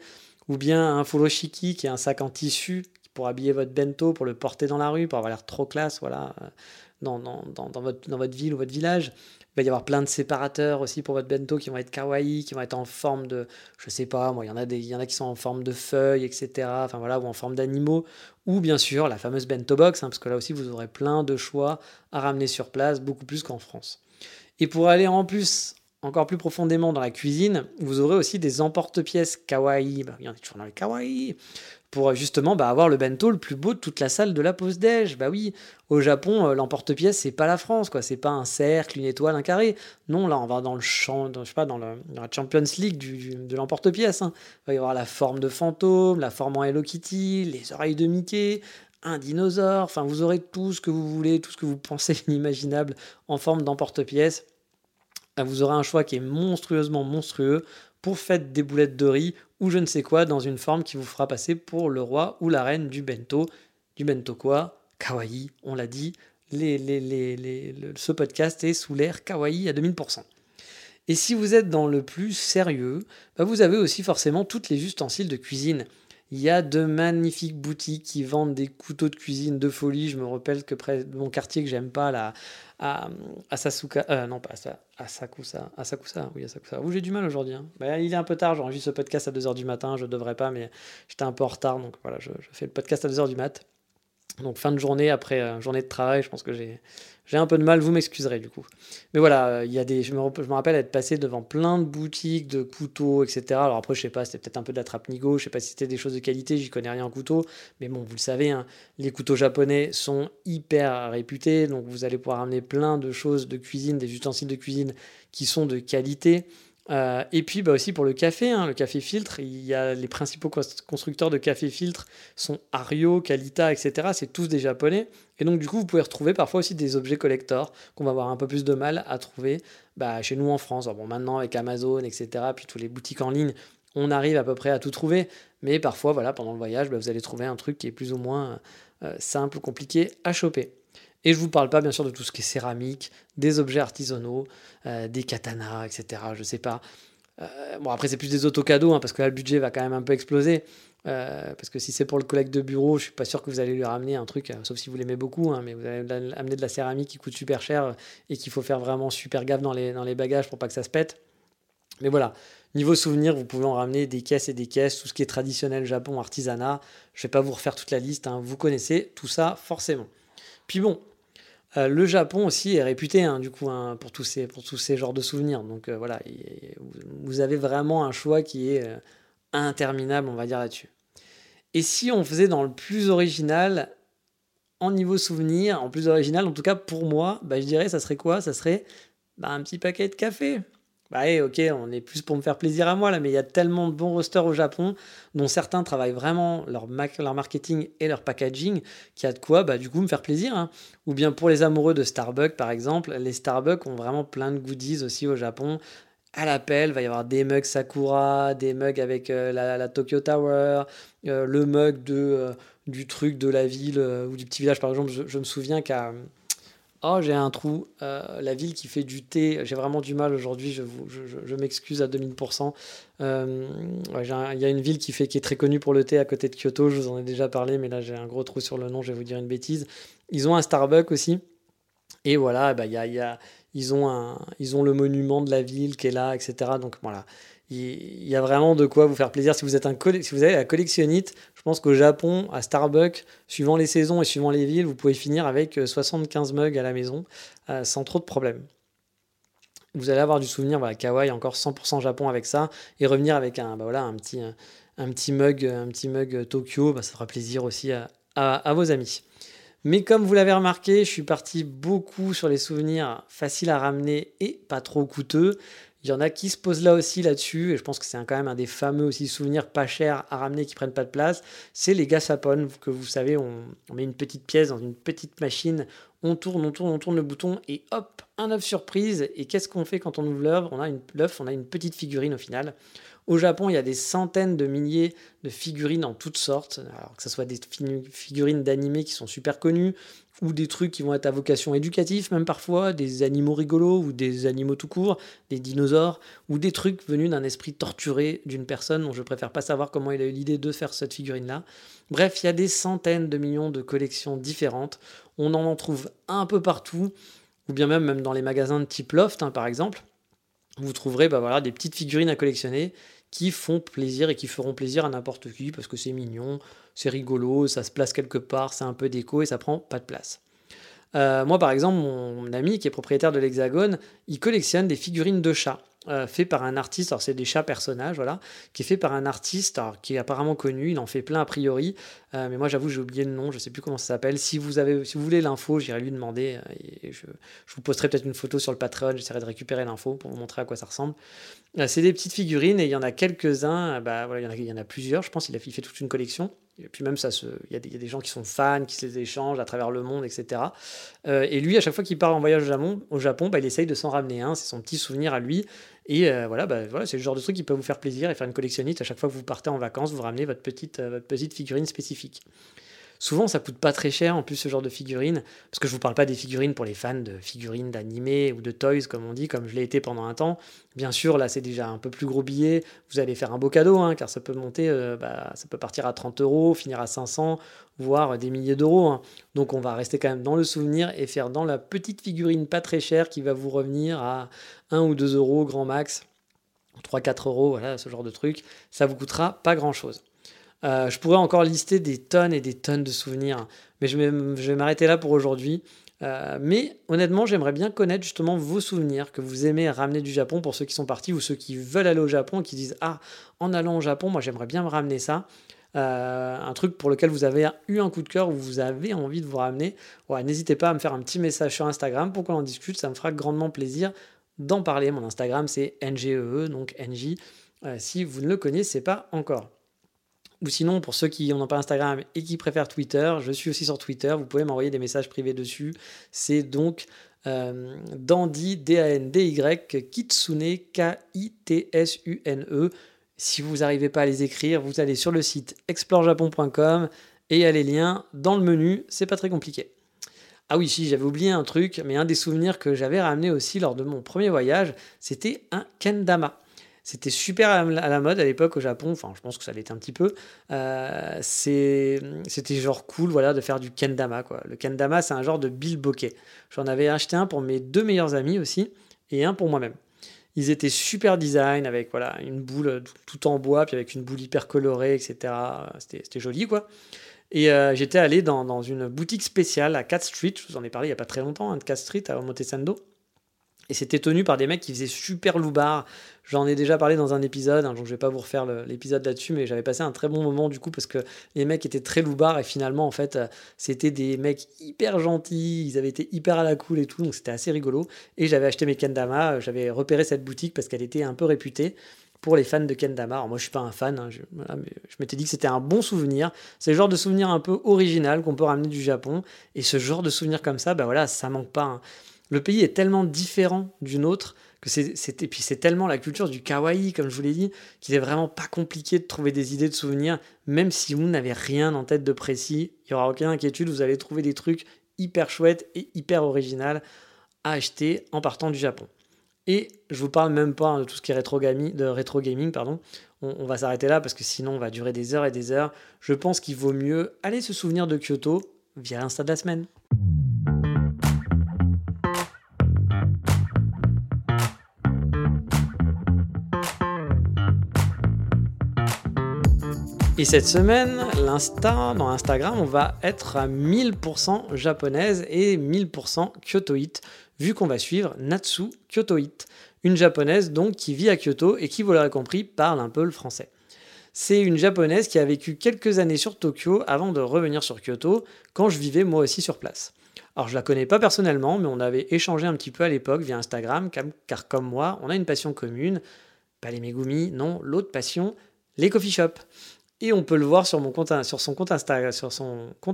Ou bien un furoshiki qui est un sac en tissu pour habiller votre bento, pour le porter dans la rue, pour avoir l'air trop classe, voilà, euh, dans, dans, dans, votre, dans votre ville ou votre village. Il va y avoir plein de séparateurs aussi pour votre bento qui vont être kawaii, qui vont être en forme de, je sais pas, moi, il y en a des, y en a qui sont en forme de feuilles, etc. Enfin voilà, ou en forme d'animaux, ou bien sûr la fameuse bento box, hein, parce que là aussi vous aurez plein de choix à ramener sur place, beaucoup plus qu'en France. Et pour aller en plus encore plus profondément dans la cuisine, vous aurez aussi des emporte-pièces kawaii. Bah, il y en a toujours dans les kawaii pour justement bah, avoir le bento le plus beau de toute la salle de la pause déj. Bah oui, au Japon, euh, l'emporte-pièce c'est pas la France quoi, c'est pas un cercle, une étoile, un carré. Non, là on va dans le champ, je sais pas, dans, la Champions League de l'emporte-pièce. Hein. Il va y avoir la forme de fantôme, la forme en Hello Kitty, les oreilles de Mickey, un dinosaure. Enfin, vous aurez tout ce que vous voulez, tout ce que vous pensez inimaginable en forme d'emporte-pièce. Ah, vous aurez un choix qui est monstrueusement monstrueux pour faites des boulettes de riz ou je ne sais quoi dans une forme qui vous fera passer pour le roi ou la reine du bento. Du bento quoi? Kawaii, on l'a dit. Les, les, ce podcast est sous l'air kawaii à 2000%. Et si vous êtes dans le plus sérieux, bah, vous avez aussi forcément toutes les ustensiles de cuisine. Il y a de magnifiques boutiques qui vendent des couteaux de cuisine de folie. Je me rappelle que près de mon quartier que j'aime pas, là, à, à Sasuka, euh, non pas à, à Sakusa, à Sakusa, oui à Sakusa. Où j'ai du mal aujourd'hui. Bah, il est un peu tard, j'enregistre ce podcast à 2h du matin, je devrais pas, mais j'étais un peu en retard, donc voilà, je, je fais le podcast à 2h du mat. Donc fin de journée, après euh, journée de travail, je pense que j'ai un peu de mal, vous m'excuserez du coup. Mais voilà, euh, il y a des, je me, je, me, rappelle être passé devant plein de boutiques de couteaux, etc. Alors après, je sais pas, c'était peut-être un peu de la trappe nigo, je sais pas si c'était des choses de qualité, j'y connais rien en couteau. Mais bon, vous le savez, hein, les couteaux japonais sont hyper réputés, donc vous allez pouvoir amener plein de choses de cuisine, des ustensiles de cuisine qui sont de qualité. Euh, et puis bah aussi pour le café, hein, le café filtre, il y a les principaux constructeurs de café filtre sont Ario, Kalita, etc. C'est tous des japonais. Et donc du coup, vous pouvez retrouver parfois aussi des objets collector qu'on va avoir un peu plus de mal à trouver bah, chez nous en France. bon, maintenant avec Amazon, etc. Puis tous les boutiques en ligne, on arrive à peu près à tout trouver. Mais parfois, voilà, pendant le voyage, bah, vous allez trouver un truc qui est plus ou moins c'est un peu compliqué à choper. Et je ne vous parle pas bien sûr de tout ce qui est céramique, des objets artisanaux, des katanas, etc. Je sais pas. bon après c'est plus des autocadeaux hein, parce que là le budget va quand même un peu exploser. Euh, parce que si c'est pour le collègue de bureau, je suis pas sûr que vous allez lui ramener un truc, euh, sauf si vous l'aimez beaucoup, hein, mais vous allez amener de la céramique qui coûte super cher euh, et qu'il faut faire vraiment super gaffe dans les, dans les bagages pour pas que ça se pète. Mais voilà, niveau souvenir, vous pouvez en ramener des caisses et des caisses, tout ce qui est traditionnel Japon, artisanat. Je vais pas vous refaire toute la liste, hein, vous connaissez tout ça forcément. Puis bon, le Japon aussi est réputé hein, du coup pour, tous ces, pour tous ces genres de souvenirs. Donc voilà, vous avez vraiment un choix qui est interminable, on va dire là-dessus. Et si on faisait dans le plus original, en niveau souvenir, en plus original, en tout cas pour moi, bah, je dirais ça serait quoi? Ça serait bah, un petit paquet de café. Bah ok, on est plus pour me faire plaisir à moi là, mais il y a tellement de bons rosters au Japon, dont certains travaillent vraiment leur, leur marketing et leur packaging, qu'il y a de quoi bah, du coup me faire plaisir. Hein. Ou bien pour les amoureux de Starbucks par exemple, les Starbucks ont vraiment plein de goodies aussi au Japon à l'appel, va y avoir des mugs Sakura, des mugs avec euh, la, Tokyo Tower, euh, le mug de, euh, du truc de la ville ou du petit village. Par exemple, je, me souviens qu'à... Oh, j'ai un trou. la ville qui fait du thé, j'ai vraiment du mal aujourd'hui, je, m'excuse à 2000%. Il y a une ville qui, fait, est très connue pour le thé à côté de Kyoto, je vous en ai déjà parlé, mais là j'ai un gros trou sur le nom, je vais vous dire une bêtise. Ils ont un Starbucks aussi. Et voilà, bah, y a ils ont, un, ils ont le monument de la ville qui est là, etc. Donc voilà, il, y a vraiment de quoi vous faire plaisir. Si vous, êtes un si vous avez la collectionnite, je pense qu'au Japon, à Starbucks, suivant les saisons et suivant les villes, vous pouvez finir avec 75 euh, mugs à la maison euh, sans trop de problèmes. Vous allez avoir du souvenir, voilà, kawaii, encore 100% Japon avec ça, et revenir avec un, bah un, petit, un, petit mug, un petit mug Tokyo, bah, ça fera plaisir aussi à vos amis. Mais comme vous l'avez remarqué, je suis parti beaucoup sur les souvenirs faciles à ramener et pas trop coûteux. Il y en a qui se posent là aussi là-dessus, et je pense que c'est quand même un des fameux aussi souvenirs pas chers à ramener qui prennent pas de place. C'est les gasapon que vous savez, on, met une petite pièce dans une petite machine, on tourne, on tourne, on tourne le bouton, et hop, un œuf surprise. Et qu'est-ce qu'on fait quand on ouvre On a une l'œuf, on a une petite figurine au final. Au Japon, il y a des centaines de milliers de figurines en toutes sortes, alors que ce soit des figurines d'animés qui sont super connues, ou des trucs qui vont être à vocation éducative, même parfois, des animaux rigolos ou des animaux tout court, des dinosaures, ou des trucs venus d'un esprit torturé d'une personne dont je préfère pas savoir comment il a eu l'idée de faire cette figurine-là. Bref, il y a des centaines de millions de collections différentes. On en trouve un peu partout, ou bien même, dans les magasins de type Loft, hein, par exemple vous trouverez bah des petites figurines à collectionner qui font plaisir et qui feront plaisir à n'importe qui parce que c'est mignon, c'est rigolo, ça se place quelque part, c'est un peu déco et ça prend pas de place. Euh, moi, par exemple, mon ami qui est propriétaire de l'Hexagone, il collectionne des figurines de chats. Euh, fait par un artiste, alors c'est des chats personnages, voilà, qui est fait par un artiste qui est apparemment connu, il en fait plein a priori, euh, mais moi j'avoue j'ai oublié le nom, je sais plus comment ça s'appelle. Si vous avez, si vous voulez l'info, j'irai lui demander euh, et je, vous posterai peut-être une photo sur le Patreon, j'essaierai de récupérer l'info pour vous montrer à quoi ça ressemble. c'est des petites figurines et il y en a quelques-uns, bah voilà, il y, en a, il y en a plusieurs, je pense, il a fait toute une collection. Et puis même, ça il, y a des, gens qui sont fans, qui se les échangent à travers le monde, etc. et lui, à chaque fois qu'il part en voyage au Japon, au Japon bah, il essaye de s'en ramener un. C'est son petit souvenir à lui. Et euh, voilà, bah, voilà c'est le genre de truc qui peut vous faire plaisir et faire une collectionniste. À chaque fois que vous partez en vacances, vous ramenez votre petite, euh, votre petite figurine spécifique. Souvent, ça coûte pas très cher en plus ce genre de figurines, parce que je vous parle pas des figurines pour les fans de figurines d'animés ou de toys, comme on dit, comme je l'ai été pendant un temps. Bien sûr, là, c'est déjà un peu plus gros billet. Vous allez faire un beau cadeau, hein, car ça peut monter, euh, bah, ça peut partir à 30 euros, finir à 500, voire des milliers d'euros. Hein. Donc, on va rester quand même dans le souvenir et faire dans la petite figurine pas très chère qui va vous revenir à 1 ou 2 euros grand max. 3-4 euros, voilà, ce genre de truc, ça vous coûtera pas grand chose. Euh, je pourrais encore lister des tonnes et des tonnes de souvenirs, mais je vais, m'arrêter là pour aujourd'hui. Euh, mais honnêtement, j'aimerais bien connaître justement vos souvenirs que vous aimez ramener du Japon pour ceux qui sont partis ou ceux qui veulent aller au Japon et qui disent Ah, en allant au Japon, moi j'aimerais bien me ramener ça. Euh, un truc pour lequel vous avez eu un coup de cœur ou vous avez envie de vous ramener. N'hésitez pas à me faire un petit message sur Instagram pour qu'on en discute, ça me fera grandement plaisir d'en parler. Mon Instagram c'est NGEE, e, donc NJ, si vous ne le connaissez pas encore. Ou sinon, pour ceux qui n'ont pas Instagram et qui préfèrent Twitter, je suis aussi sur Twitter. Vous pouvez m'envoyer des messages privés dessus. C'est donc euh, Dandy, D-A-N-D-Y, Kitsune, K-I-T-S-U-N-E. Si vous n'arrivez pas à les écrire, vous allez sur le site explorejapon.com Et il y a les liens dans le menu, c'est pas très compliqué. Ah oui, si, j'avais oublié un truc, mais un des souvenirs que j'avais ramené aussi lors de mon premier voyage, c'était un kendama. C'était super à la mode à l'époque au Japon, enfin je pense que ça l'était un petit peu. Euh, c'était genre cool voilà, de faire du kendama. Quoi. Le kendama, c'est un genre de bilboquet. J'en avais acheté un pour mes deux meilleurs amis aussi, et un pour moi-même. Ils étaient super design avec voilà, une boule tout en bois, puis avec une boule hyper colorée, etc. C'était joli quoi. Et euh, j'étais allé dans, une boutique spéciale à Cat Street, je vous en ai parlé il n'y a pas très longtemps, hein, de Cat Street à Omotesando. Et c'était tenu par des mecs qui faisaient super loubar. J'en ai déjà parlé dans un épisode, hein, donc je vais pas vous refaire l'épisode là-dessus, mais j'avais passé un très bon moment du coup parce que les mecs étaient très loubards et finalement en fait euh, c'était des mecs hyper gentils, ils avaient été hyper à la cool et tout, donc c'était assez rigolo. Et j'avais acheté mes kendama, j'avais repéré cette boutique parce qu'elle était un peu réputée pour les fans de Kendama. Alors moi je suis pas un fan, hein, je, je m'étais dit que c'était un bon souvenir. C'est le genre de souvenir un peu original qu'on peut ramener du Japon. Et ce genre de souvenir comme ça, bah voilà, ça manque pas. Hein. Le pays est tellement différent d'une autre que c'est, et puis c'est tellement la culture du kawaii, comme je vous l'ai dit, qu'il est vraiment pas compliqué de trouver des idées de souvenirs, même si vous n'avez rien en tête de précis, il y aura aucune inquiétude, vous allez trouver des trucs hyper chouettes et hyper originaux à acheter en partant du Japon. Et je vous parle même pas de tout ce qui est rétro gaming, de pardon. On, va s'arrêter là parce que sinon on va durer des heures et des heures. Je pense qu'il vaut mieux aller se souvenir de Kyoto via l'Insta de la semaine. Et cette semaine, l'Insta, dans Instagram, on va être à 1000% japonaise et 1000% kyotoite vu qu'on va suivre Natsu Kyotoite, une japonaise donc qui vit à Kyoto et qui, vous l'aurez compris, parle un peu le français. C'est une japonaise qui a vécu quelques années sur Tokyo avant de revenir sur Kyoto quand je vivais moi aussi sur place. Alors je la connais pas personnellement, mais on avait échangé un petit peu à l'époque via Instagram, car comme moi, on a une passion commune, pas les Megumi, non, l'autre passion, les coffee shops. Et on peut le voir sur, son, compte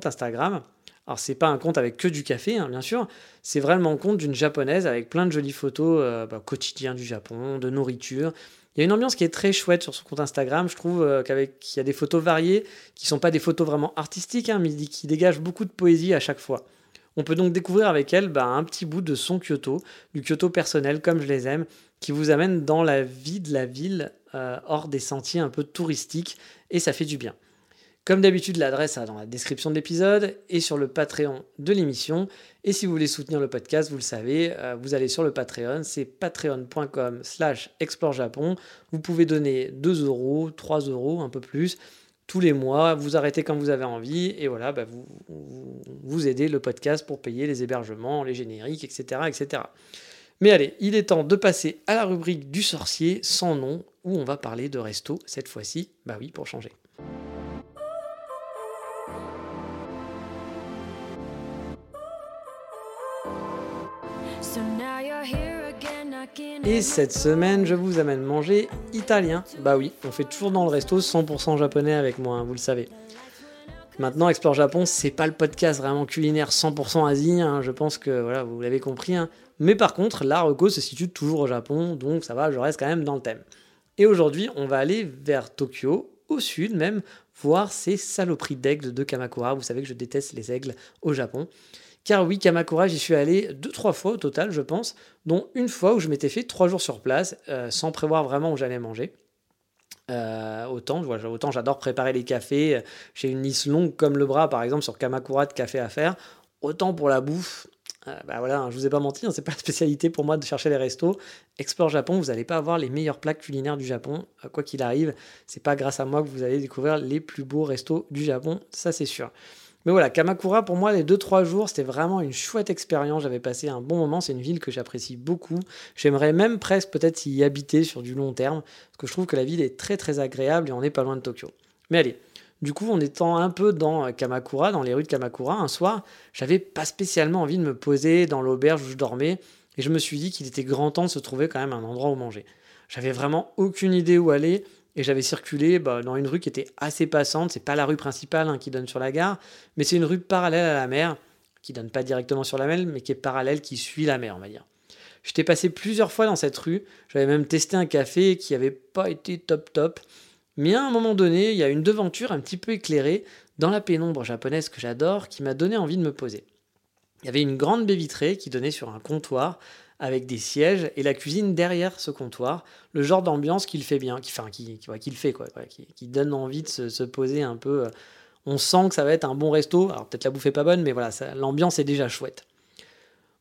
Instagram. Alors c'est pas un compte avec que du café, hein, bien sûr, c'est vraiment un compte d'une japonaise avec plein de jolies photos euh, bah, quotidiens du Japon, de nourriture. Il y a une ambiance qui est très chouette sur son compte Instagram, je trouve euh, qu'il y a des photos variées, qui sont pas des photos vraiment artistiques, hein, mais qui dégagent beaucoup de poésie à chaque fois. On peut donc découvrir avec elle bah, un petit bout de son Kyoto, du Kyoto personnel comme je les aime, qui vous amène dans la vie de la ville, euh, hors des sentiers un peu touristiques, et ça fait du bien. Comme d'habitude, l'adresse est dans la description de l'épisode et sur le Patreon de l'émission. Et si vous voulez soutenir le podcast, vous le savez, euh, vous allez sur le Patreon, c'est patreon.com slash explorejapon. Vous pouvez donner 2 euros, 3 euros, un peu plus, tous les mois. Vous arrêtez quand vous avez envie et voilà, bah, vous, vous aidez le podcast pour payer les hébergements, les génériques, etc., etc. Mais allez, il est temps de passer à la rubrique du sorcier sans nom où on va parler de resto cette fois-ci. Bah oui, pour changer. Et cette semaine, je vous amène manger italien. Bah oui, on fait toujours dans le resto 100% japonais avec moi, hein, vous le savez. Maintenant, Explore Japon, c'est pas le podcast vraiment culinaire 100% Asie, hein, je pense que voilà, vous l'avez compris. Hein. Mais par contre, la reco se situe toujours au Japon, donc ça va, je reste quand même dans le thème. Et aujourd'hui, on va aller vers Tokyo, au sud même, voir ces saloperies d'aigles de Kamakura. Vous savez que je déteste les aigles au Japon. Car oui, Kamakura, j'y suis allé deux, trois fois au total, je pense, dont une fois où je m'étais fait trois jours sur place, euh, sans prévoir vraiment où j'allais manger. Euh, autant, j'adore préparer les cafés. J'ai une liste longue comme le bras, par exemple, sur Kamakura de café à faire. Autant pour la bouffe, euh, bah voilà, hein, je vous ai pas menti, hein, c'est pas la spécialité pour moi de chercher les restos. Explore Japon, vous n'allez pas avoir les meilleurs plats culinaires du Japon, quoi qu'il arrive. C'est pas grâce à moi que vous allez découvrir les plus beaux restos du Japon, ça c'est sûr. Mais voilà, Kamakura, pour moi, les 2-3 jours, c'était vraiment une chouette expérience. J'avais passé un bon moment. C'est une ville que j'apprécie beaucoup. J'aimerais même presque peut-être y habiter sur du long terme, parce que je trouve que la ville est très très agréable et on n'est pas loin de Tokyo. Mais allez, du coup, en étant un peu dans Kamakura, dans les rues de Kamakura, un soir, j'avais pas spécialement envie de me poser dans l'auberge où je dormais, et je me suis dit qu'il était grand temps de se trouver quand même un endroit où manger. J'avais vraiment aucune idée où aller, et j'avais circulé bah, dans une rue qui était assez passante. C'est pas la rue principale hein, qui donne sur la gare, mais c'est une rue parallèle à la mer, qui donne pas directement sur la mer, mais qui est parallèle, qui suit la mer, on va dire. J'étais passé plusieurs fois dans cette rue. J'avais même testé un café qui avait pas été top top. Mais à un moment donné, il y a une devanture un petit peu éclairée dans la pénombre japonaise que j'adore qui m'a donné envie de me poser. Il y avait une grande baie vitrée qui donnait sur un comptoir avec des sièges et la cuisine derrière ce comptoir, le genre d'ambiance qu'il fait bien, qui, enfin, qui, qui, fait, quoi, qui, donne envie de se, poser un peu. Euh, on sent que ça va être un bon resto. Alors peut-être la bouffe est pas bonne, mais voilà, l'ambiance est déjà chouette.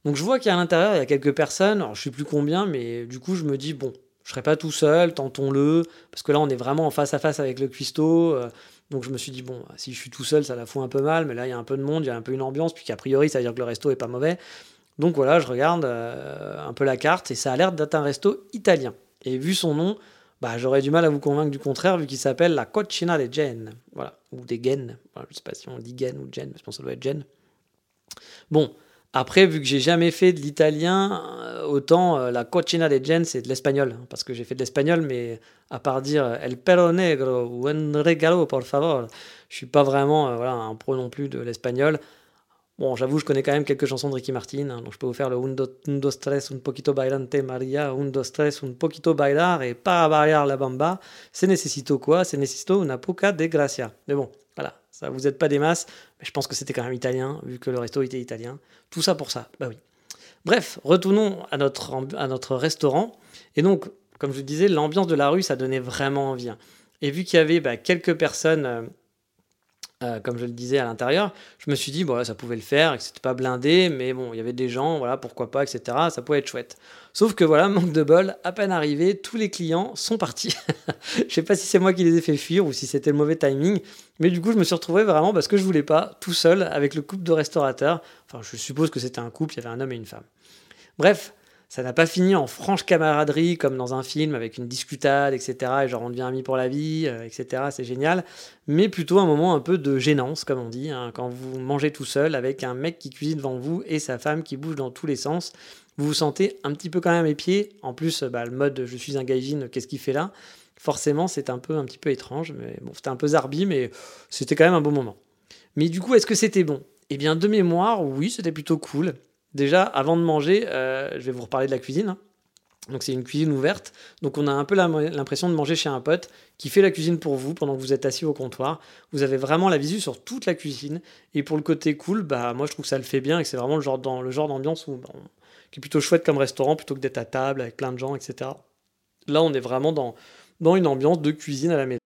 Donc je vois qu'à l'intérieur, il y a quelques personnes, alors je sais plus combien, mais du coup je me dis, bon, je serai pas tout seul, tentons-le, parce que là on est vraiment en face à face avec le cuistot. Euh, donc je me suis dit, bon, si je suis tout seul, ça la fout un peu mal, mais là il y a un peu de monde, il y a un peu une ambiance, puis qu'a priori ça veut dire que le resto est pas mauvais. Donc voilà, je regarde euh, un peu la carte et ça a l'air d'être un resto italien. Et vu son nom, bah, j'aurais du mal à vous convaincre du contraire vu qu'il s'appelle la Cocina de Gen. Voilà, ou des Gen. Voilà, je sais pas si on dit Gen ou Gen, je pense que ça doit être Gen. Bon, après, vu que j'ai jamais fait de l'italien, euh, autant euh, la Cocina de Gen, c'est de l'espagnol. Hein, parce que j'ai fait de l'espagnol, mais à part dire El perro negro ou un regalo, por favor, je suis pas vraiment voilà, un pro non plus de l'espagnol. Bon, j'avoue, je connais quand même quelques chansons de Ricky Martin, hein, donc je peux vous faire le un, dos, tres, un poquito bailante Maria, un, dos, tres, un poquito bailar, et para bailar la bamba, c'est necesito quoi? C'est necesito una poca de gracia. Mais bon, voilà, ça vous aide pas des masses, je pense que c'était quand même italien, vu que le resto était italien. Tout ça pour ça, bah oui. Bref, retournons à notre, restaurant. Et donc, comme je vous disais, l'ambiance de la rue, ça donnait vraiment envie. Hein. Et vu qu'il y avait bah, quelques personnes... Euh, comme je le disais à l'intérieur, je me suis dit, bon, ça pouvait le faire, que c'était pas blindé, mais bon, il y avait des gens, voilà, pourquoi pas, etc. Ça pouvait être chouette. Sauf que voilà, manque de bol, à peine arrivé, tous les clients sont partis. je sais pas si c'est moi qui les ai fait fuir ou si c'était le mauvais timing, mais du coup, je me suis retrouvé vraiment parce que je voulais pas, tout seul, avec le couple de restaurateurs. Enfin, je suppose que c'était un couple, il y avait un homme et une femme. Bref, ça n'a pas fini en franche camaraderie comme dans un film avec une discutade, etc. Et genre on devient amis pour la vie, euh, etc. C'est génial. Mais plutôt un moment un peu de gênance, comme on dit, hein, quand vous mangez tout seul avec un mec qui cuisine devant vous et sa femme qui bouge dans tous les sens. Vous vous sentez un petit peu quand même pieds. En plus, bah, le mode je suis un gaijin, qu'est-ce qu'il fait là? Forcément, c'est un peu un petit peu étrange. Mais bon, c'était un peu zarbi, mais c'était quand même un bon moment. Mais du coup, est-ce que c'était bon? Eh bien, de mémoire, oui, c'était plutôt cool. Déjà, avant de manger, euh, je vais vous reparler de la cuisine. Donc c'est une cuisine ouverte. Donc on a un peu l'impression de manger chez un pote qui fait la cuisine pour vous pendant que vous êtes assis au comptoir. Vous avez vraiment la visu sur toute la cuisine. Et pour le côté cool, bah moi je trouve que ça le fait bien et que c'est vraiment le genre d'ambiance où qui est plutôt chouette comme restaurant plutôt que d'être à table avec plein de gens, etc. Là on est vraiment dans, dans une ambiance de cuisine à la maison.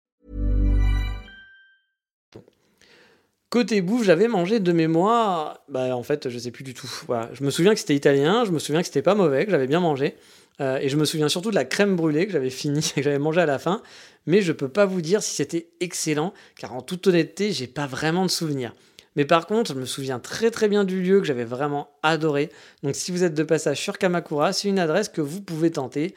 Côté bouffe, j'avais mangé de mémoire, bah en fait, je sais plus du tout. Je me souviens que c'était italien, je me souviens que c'était pas mauvais, que j'avais bien mangé. Euh, et je me souviens surtout de la crème brûlée que j'avais fini et que j'avais mangé à la fin. Mais je peux pas vous dire si c'était excellent, car en toute honnêteté, j'ai pas vraiment de souvenirs. Mais par contre, je me souviens très très bien du lieu que j'avais vraiment adoré. Donc si vous êtes de passage sur Kamakura, c'est une adresse que vous pouvez tenter.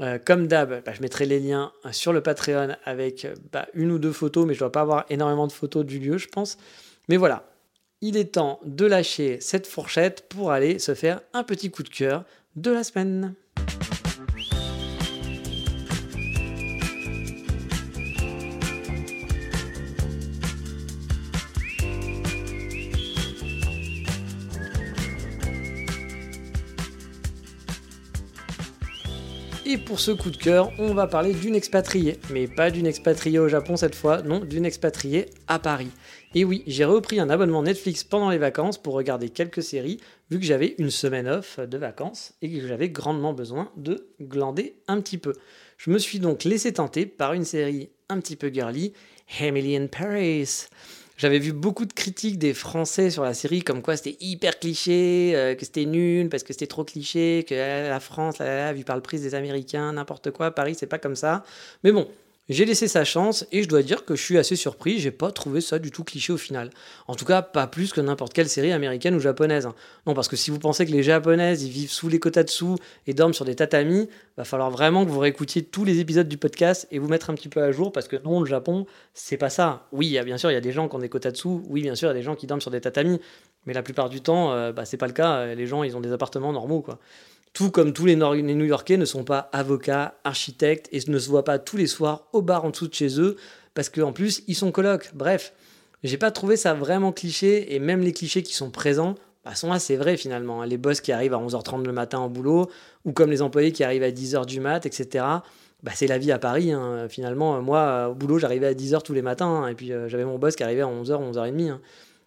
Euh, comme d'hab, bah, je mettrai les liens euh, sur le Patreon avec euh, bah, une ou deux photos, mais je ne dois pas avoir énormément de photos du lieu, je pense. Mais voilà, il est temps de lâcher cette fourchette pour aller se faire un petit coup de cœur de la semaine. Et pour ce coup de cœur, on va parler d'une expatriée. Mais pas d'une expatriée au Japon cette fois, non, d'une expatriée à Paris. Et oui, j'ai repris un abonnement Netflix pendant les vacances pour regarder quelques séries, vu que j'avais une semaine off de vacances et que j'avais grandement besoin de glander un petit peu. Je me suis donc laissé tenter par une série un petit peu girly, Emily in Paris. J'avais vu beaucoup de critiques des Français sur la série, comme quoi c'était hyper cliché, euh, que c'était nul parce que c'était trop cliché, que la France, là, là, vu par le prix des Américains, n'importe quoi, Paris, c'est pas comme ça. Mais bon, J'ai laissé sa chance et je dois dire que je suis assez surpris, j'ai pas trouvé ça du tout cliché au final. En tout cas, pas plus que n'importe quelle série américaine ou japonaise. hein. Non, parce que si vous pensez que les japonaises, ils vivent sous les kotatsu et dorment sur des tatamis, va falloir vraiment que vous réécoutiez tous les épisodes du podcast et vous mettre un petit peu à jour parce que non, le Japon, c'est pas ça. Oui, bien sûr, il y a des gens qui ont des kotatsu, oui, bien sûr, il y a des gens qui dorment sur des tatamis, mais la plupart du temps, euh, bah, c'est pas le cas. Les gens, ils ont des appartements normaux, quoi. Tout comme tous les, New-Yorkais ne sont pas avocats, architectes et ne se voient pas tous les soirs au bar en dessous de chez eux parce qu'en plus ils sont colocs. Bref, j'ai pas trouvé ça vraiment cliché et même les clichés qui sont présents bah, sont assez vrais finalement. hein. Les boss qui arrivent à 11h30 le matin au boulot ou comme les employés qui arrivent à 10h du mat, etc. Bah, c'est la vie à Paris. hein. Finalement, moi, euh, au boulot, j'arrivais à 10h tous les matins hein, et puis euh, j'avais mon boss qui arrivait à 11h, 11h30. hein.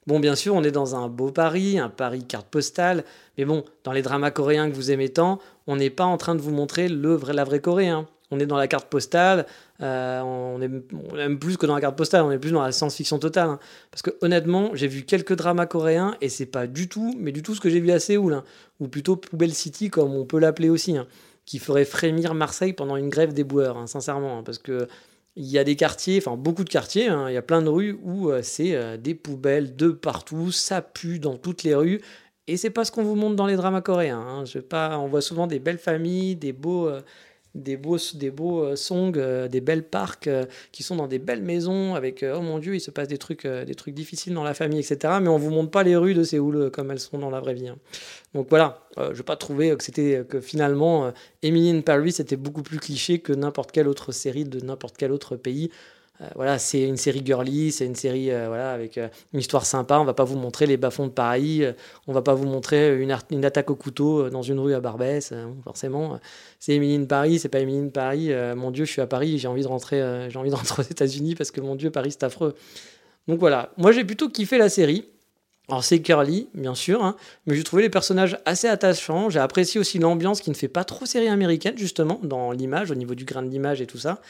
Bon, bien sûr, on est dans un beau Paris, un Paris carte postale, mais bon, dans les dramas coréens que vous aimez tant, on n'est pas en train de vous montrer le vrai, la vraie Corée. On est dans la carte postale, euh, on, est, aime plus que dans la carte postale, on est plus dans la science-fiction totale. hein. Parce que honnêtement, j'ai vu quelques dramas coréens et c'est pas du tout, mais du tout ce que j'ai vu à Séoul, hein. ou plutôt Poubelle City comme on peut l'appeler aussi, hein, qui ferait frémir Marseille pendant une grève des boueurs, sincèrement, parce que il y a des quartiers, enfin beaucoup de quartiers, hein, il y a plein de rues où euh, c'est euh, des poubelles de partout, ça pue dans toutes les rues. Et c'est pas ce qu'on vous montre dans les dramas coréens. hein. Je vais pas, on voit souvent des belles familles, des beaux, euh, des beaux, des beaux euh, songs, euh, des belles parcs euh, qui sont dans des belles maisons avec oh mon dieu, il se passe des trucs, des trucs difficiles dans la famille, etc. Mais on vous montre pas les rues de Séoul comme elles sont dans la vraie vie. hein. Donc voilà, je n'ai pas trouvé que c'était que finalement euh, Emily in Paris c'était beaucoup plus cliché que n'importe quelle autre série de n'importe quel autre pays. Euh, voilà, c'est une série girly, c'est une série euh, voilà, avec euh, une histoire sympa. On va pas vous montrer les bas-fonds de Paris, on va pas vous montrer une, attaque au couteau dans une rue à Barbès. forcément, c'est Emily in Paris, c'est pas Emily in Paris. mon Dieu, je suis à Paris, j'ai envie de rentrer, j'ai envie de rentrer aux États-Unis parce que mon Dieu, Paris c'est affreux. Donc voilà, moi j'ai plutôt kiffé la série. Alors c'est curly, bien sûr, hein, mais j'ai trouvé les personnages assez attachants. J'ai apprécié aussi l'ambiance qui ne fait pas trop série américaine, justement, dans l'image, au niveau du grain de l'image et tout ça.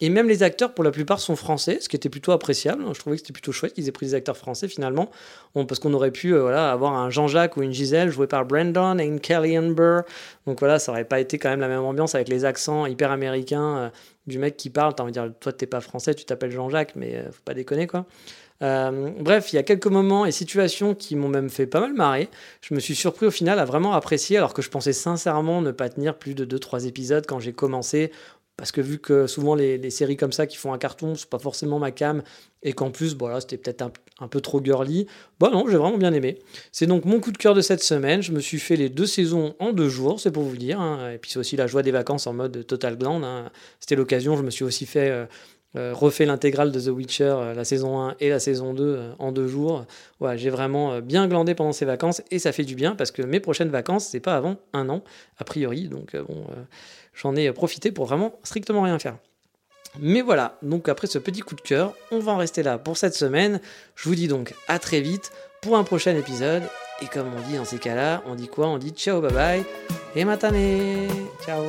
Et même les acteurs, pour la plupart, sont français, ce qui était plutôt appréciable. Je trouvais que c'était plutôt chouette qu'ils aient pris des acteurs français, finalement. Parce qu'on aurait pu euh, voilà, avoir un Jean-Jacques ou une Gisèle joué par Brandon et une Kellyanne Burr. Donc voilà, ça aurait pas été quand même la même ambiance avec les accents hyper américains euh, du mec qui parle. T'as envie de dire, toi, t'es pas français, tu t'appelles Jean-Jacques, mais euh, faut pas déconner, quoi. Euh, bref, il y a quelques moments et situations qui m'ont même fait pas mal marrer. Je me suis surpris au final à vraiment apprécier, alors que je pensais sincèrement ne pas tenir plus de 2-3 épisodes quand j'ai commencé. Parce que vu que souvent les, séries comme ça qui font un carton, c'est pas forcément ma cam, et qu'en plus, voilà, c'était peut-être un, peu trop girly. Bon, non, j'ai vraiment bien aimé. C'est donc mon coup de cœur de cette semaine. Je me suis fait les deux saisons en deux jours, c'est pour vous dire. hein. Et puis c'est aussi la joie des vacances en mode total gland. hein. C'était l'occasion, je me suis aussi fait. euh, euh, refait l'intégrale de The Witcher, euh, la saison 1 et la saison 2 euh, en deux jours. J'ai vraiment bien glandé pendant ces vacances et ça fait du bien parce que mes prochaines vacances, c'est pas avant un an, a priori. Donc bon, j'en ai profité pour vraiment strictement rien faire. Mais voilà, donc après ce petit coup de cœur, on va en rester là pour cette semaine. Je vous dis donc à très vite pour un prochain épisode. Et comme on dit dans ces cas-là, on dit quoi? On dit ciao, bye bye et matane Ciao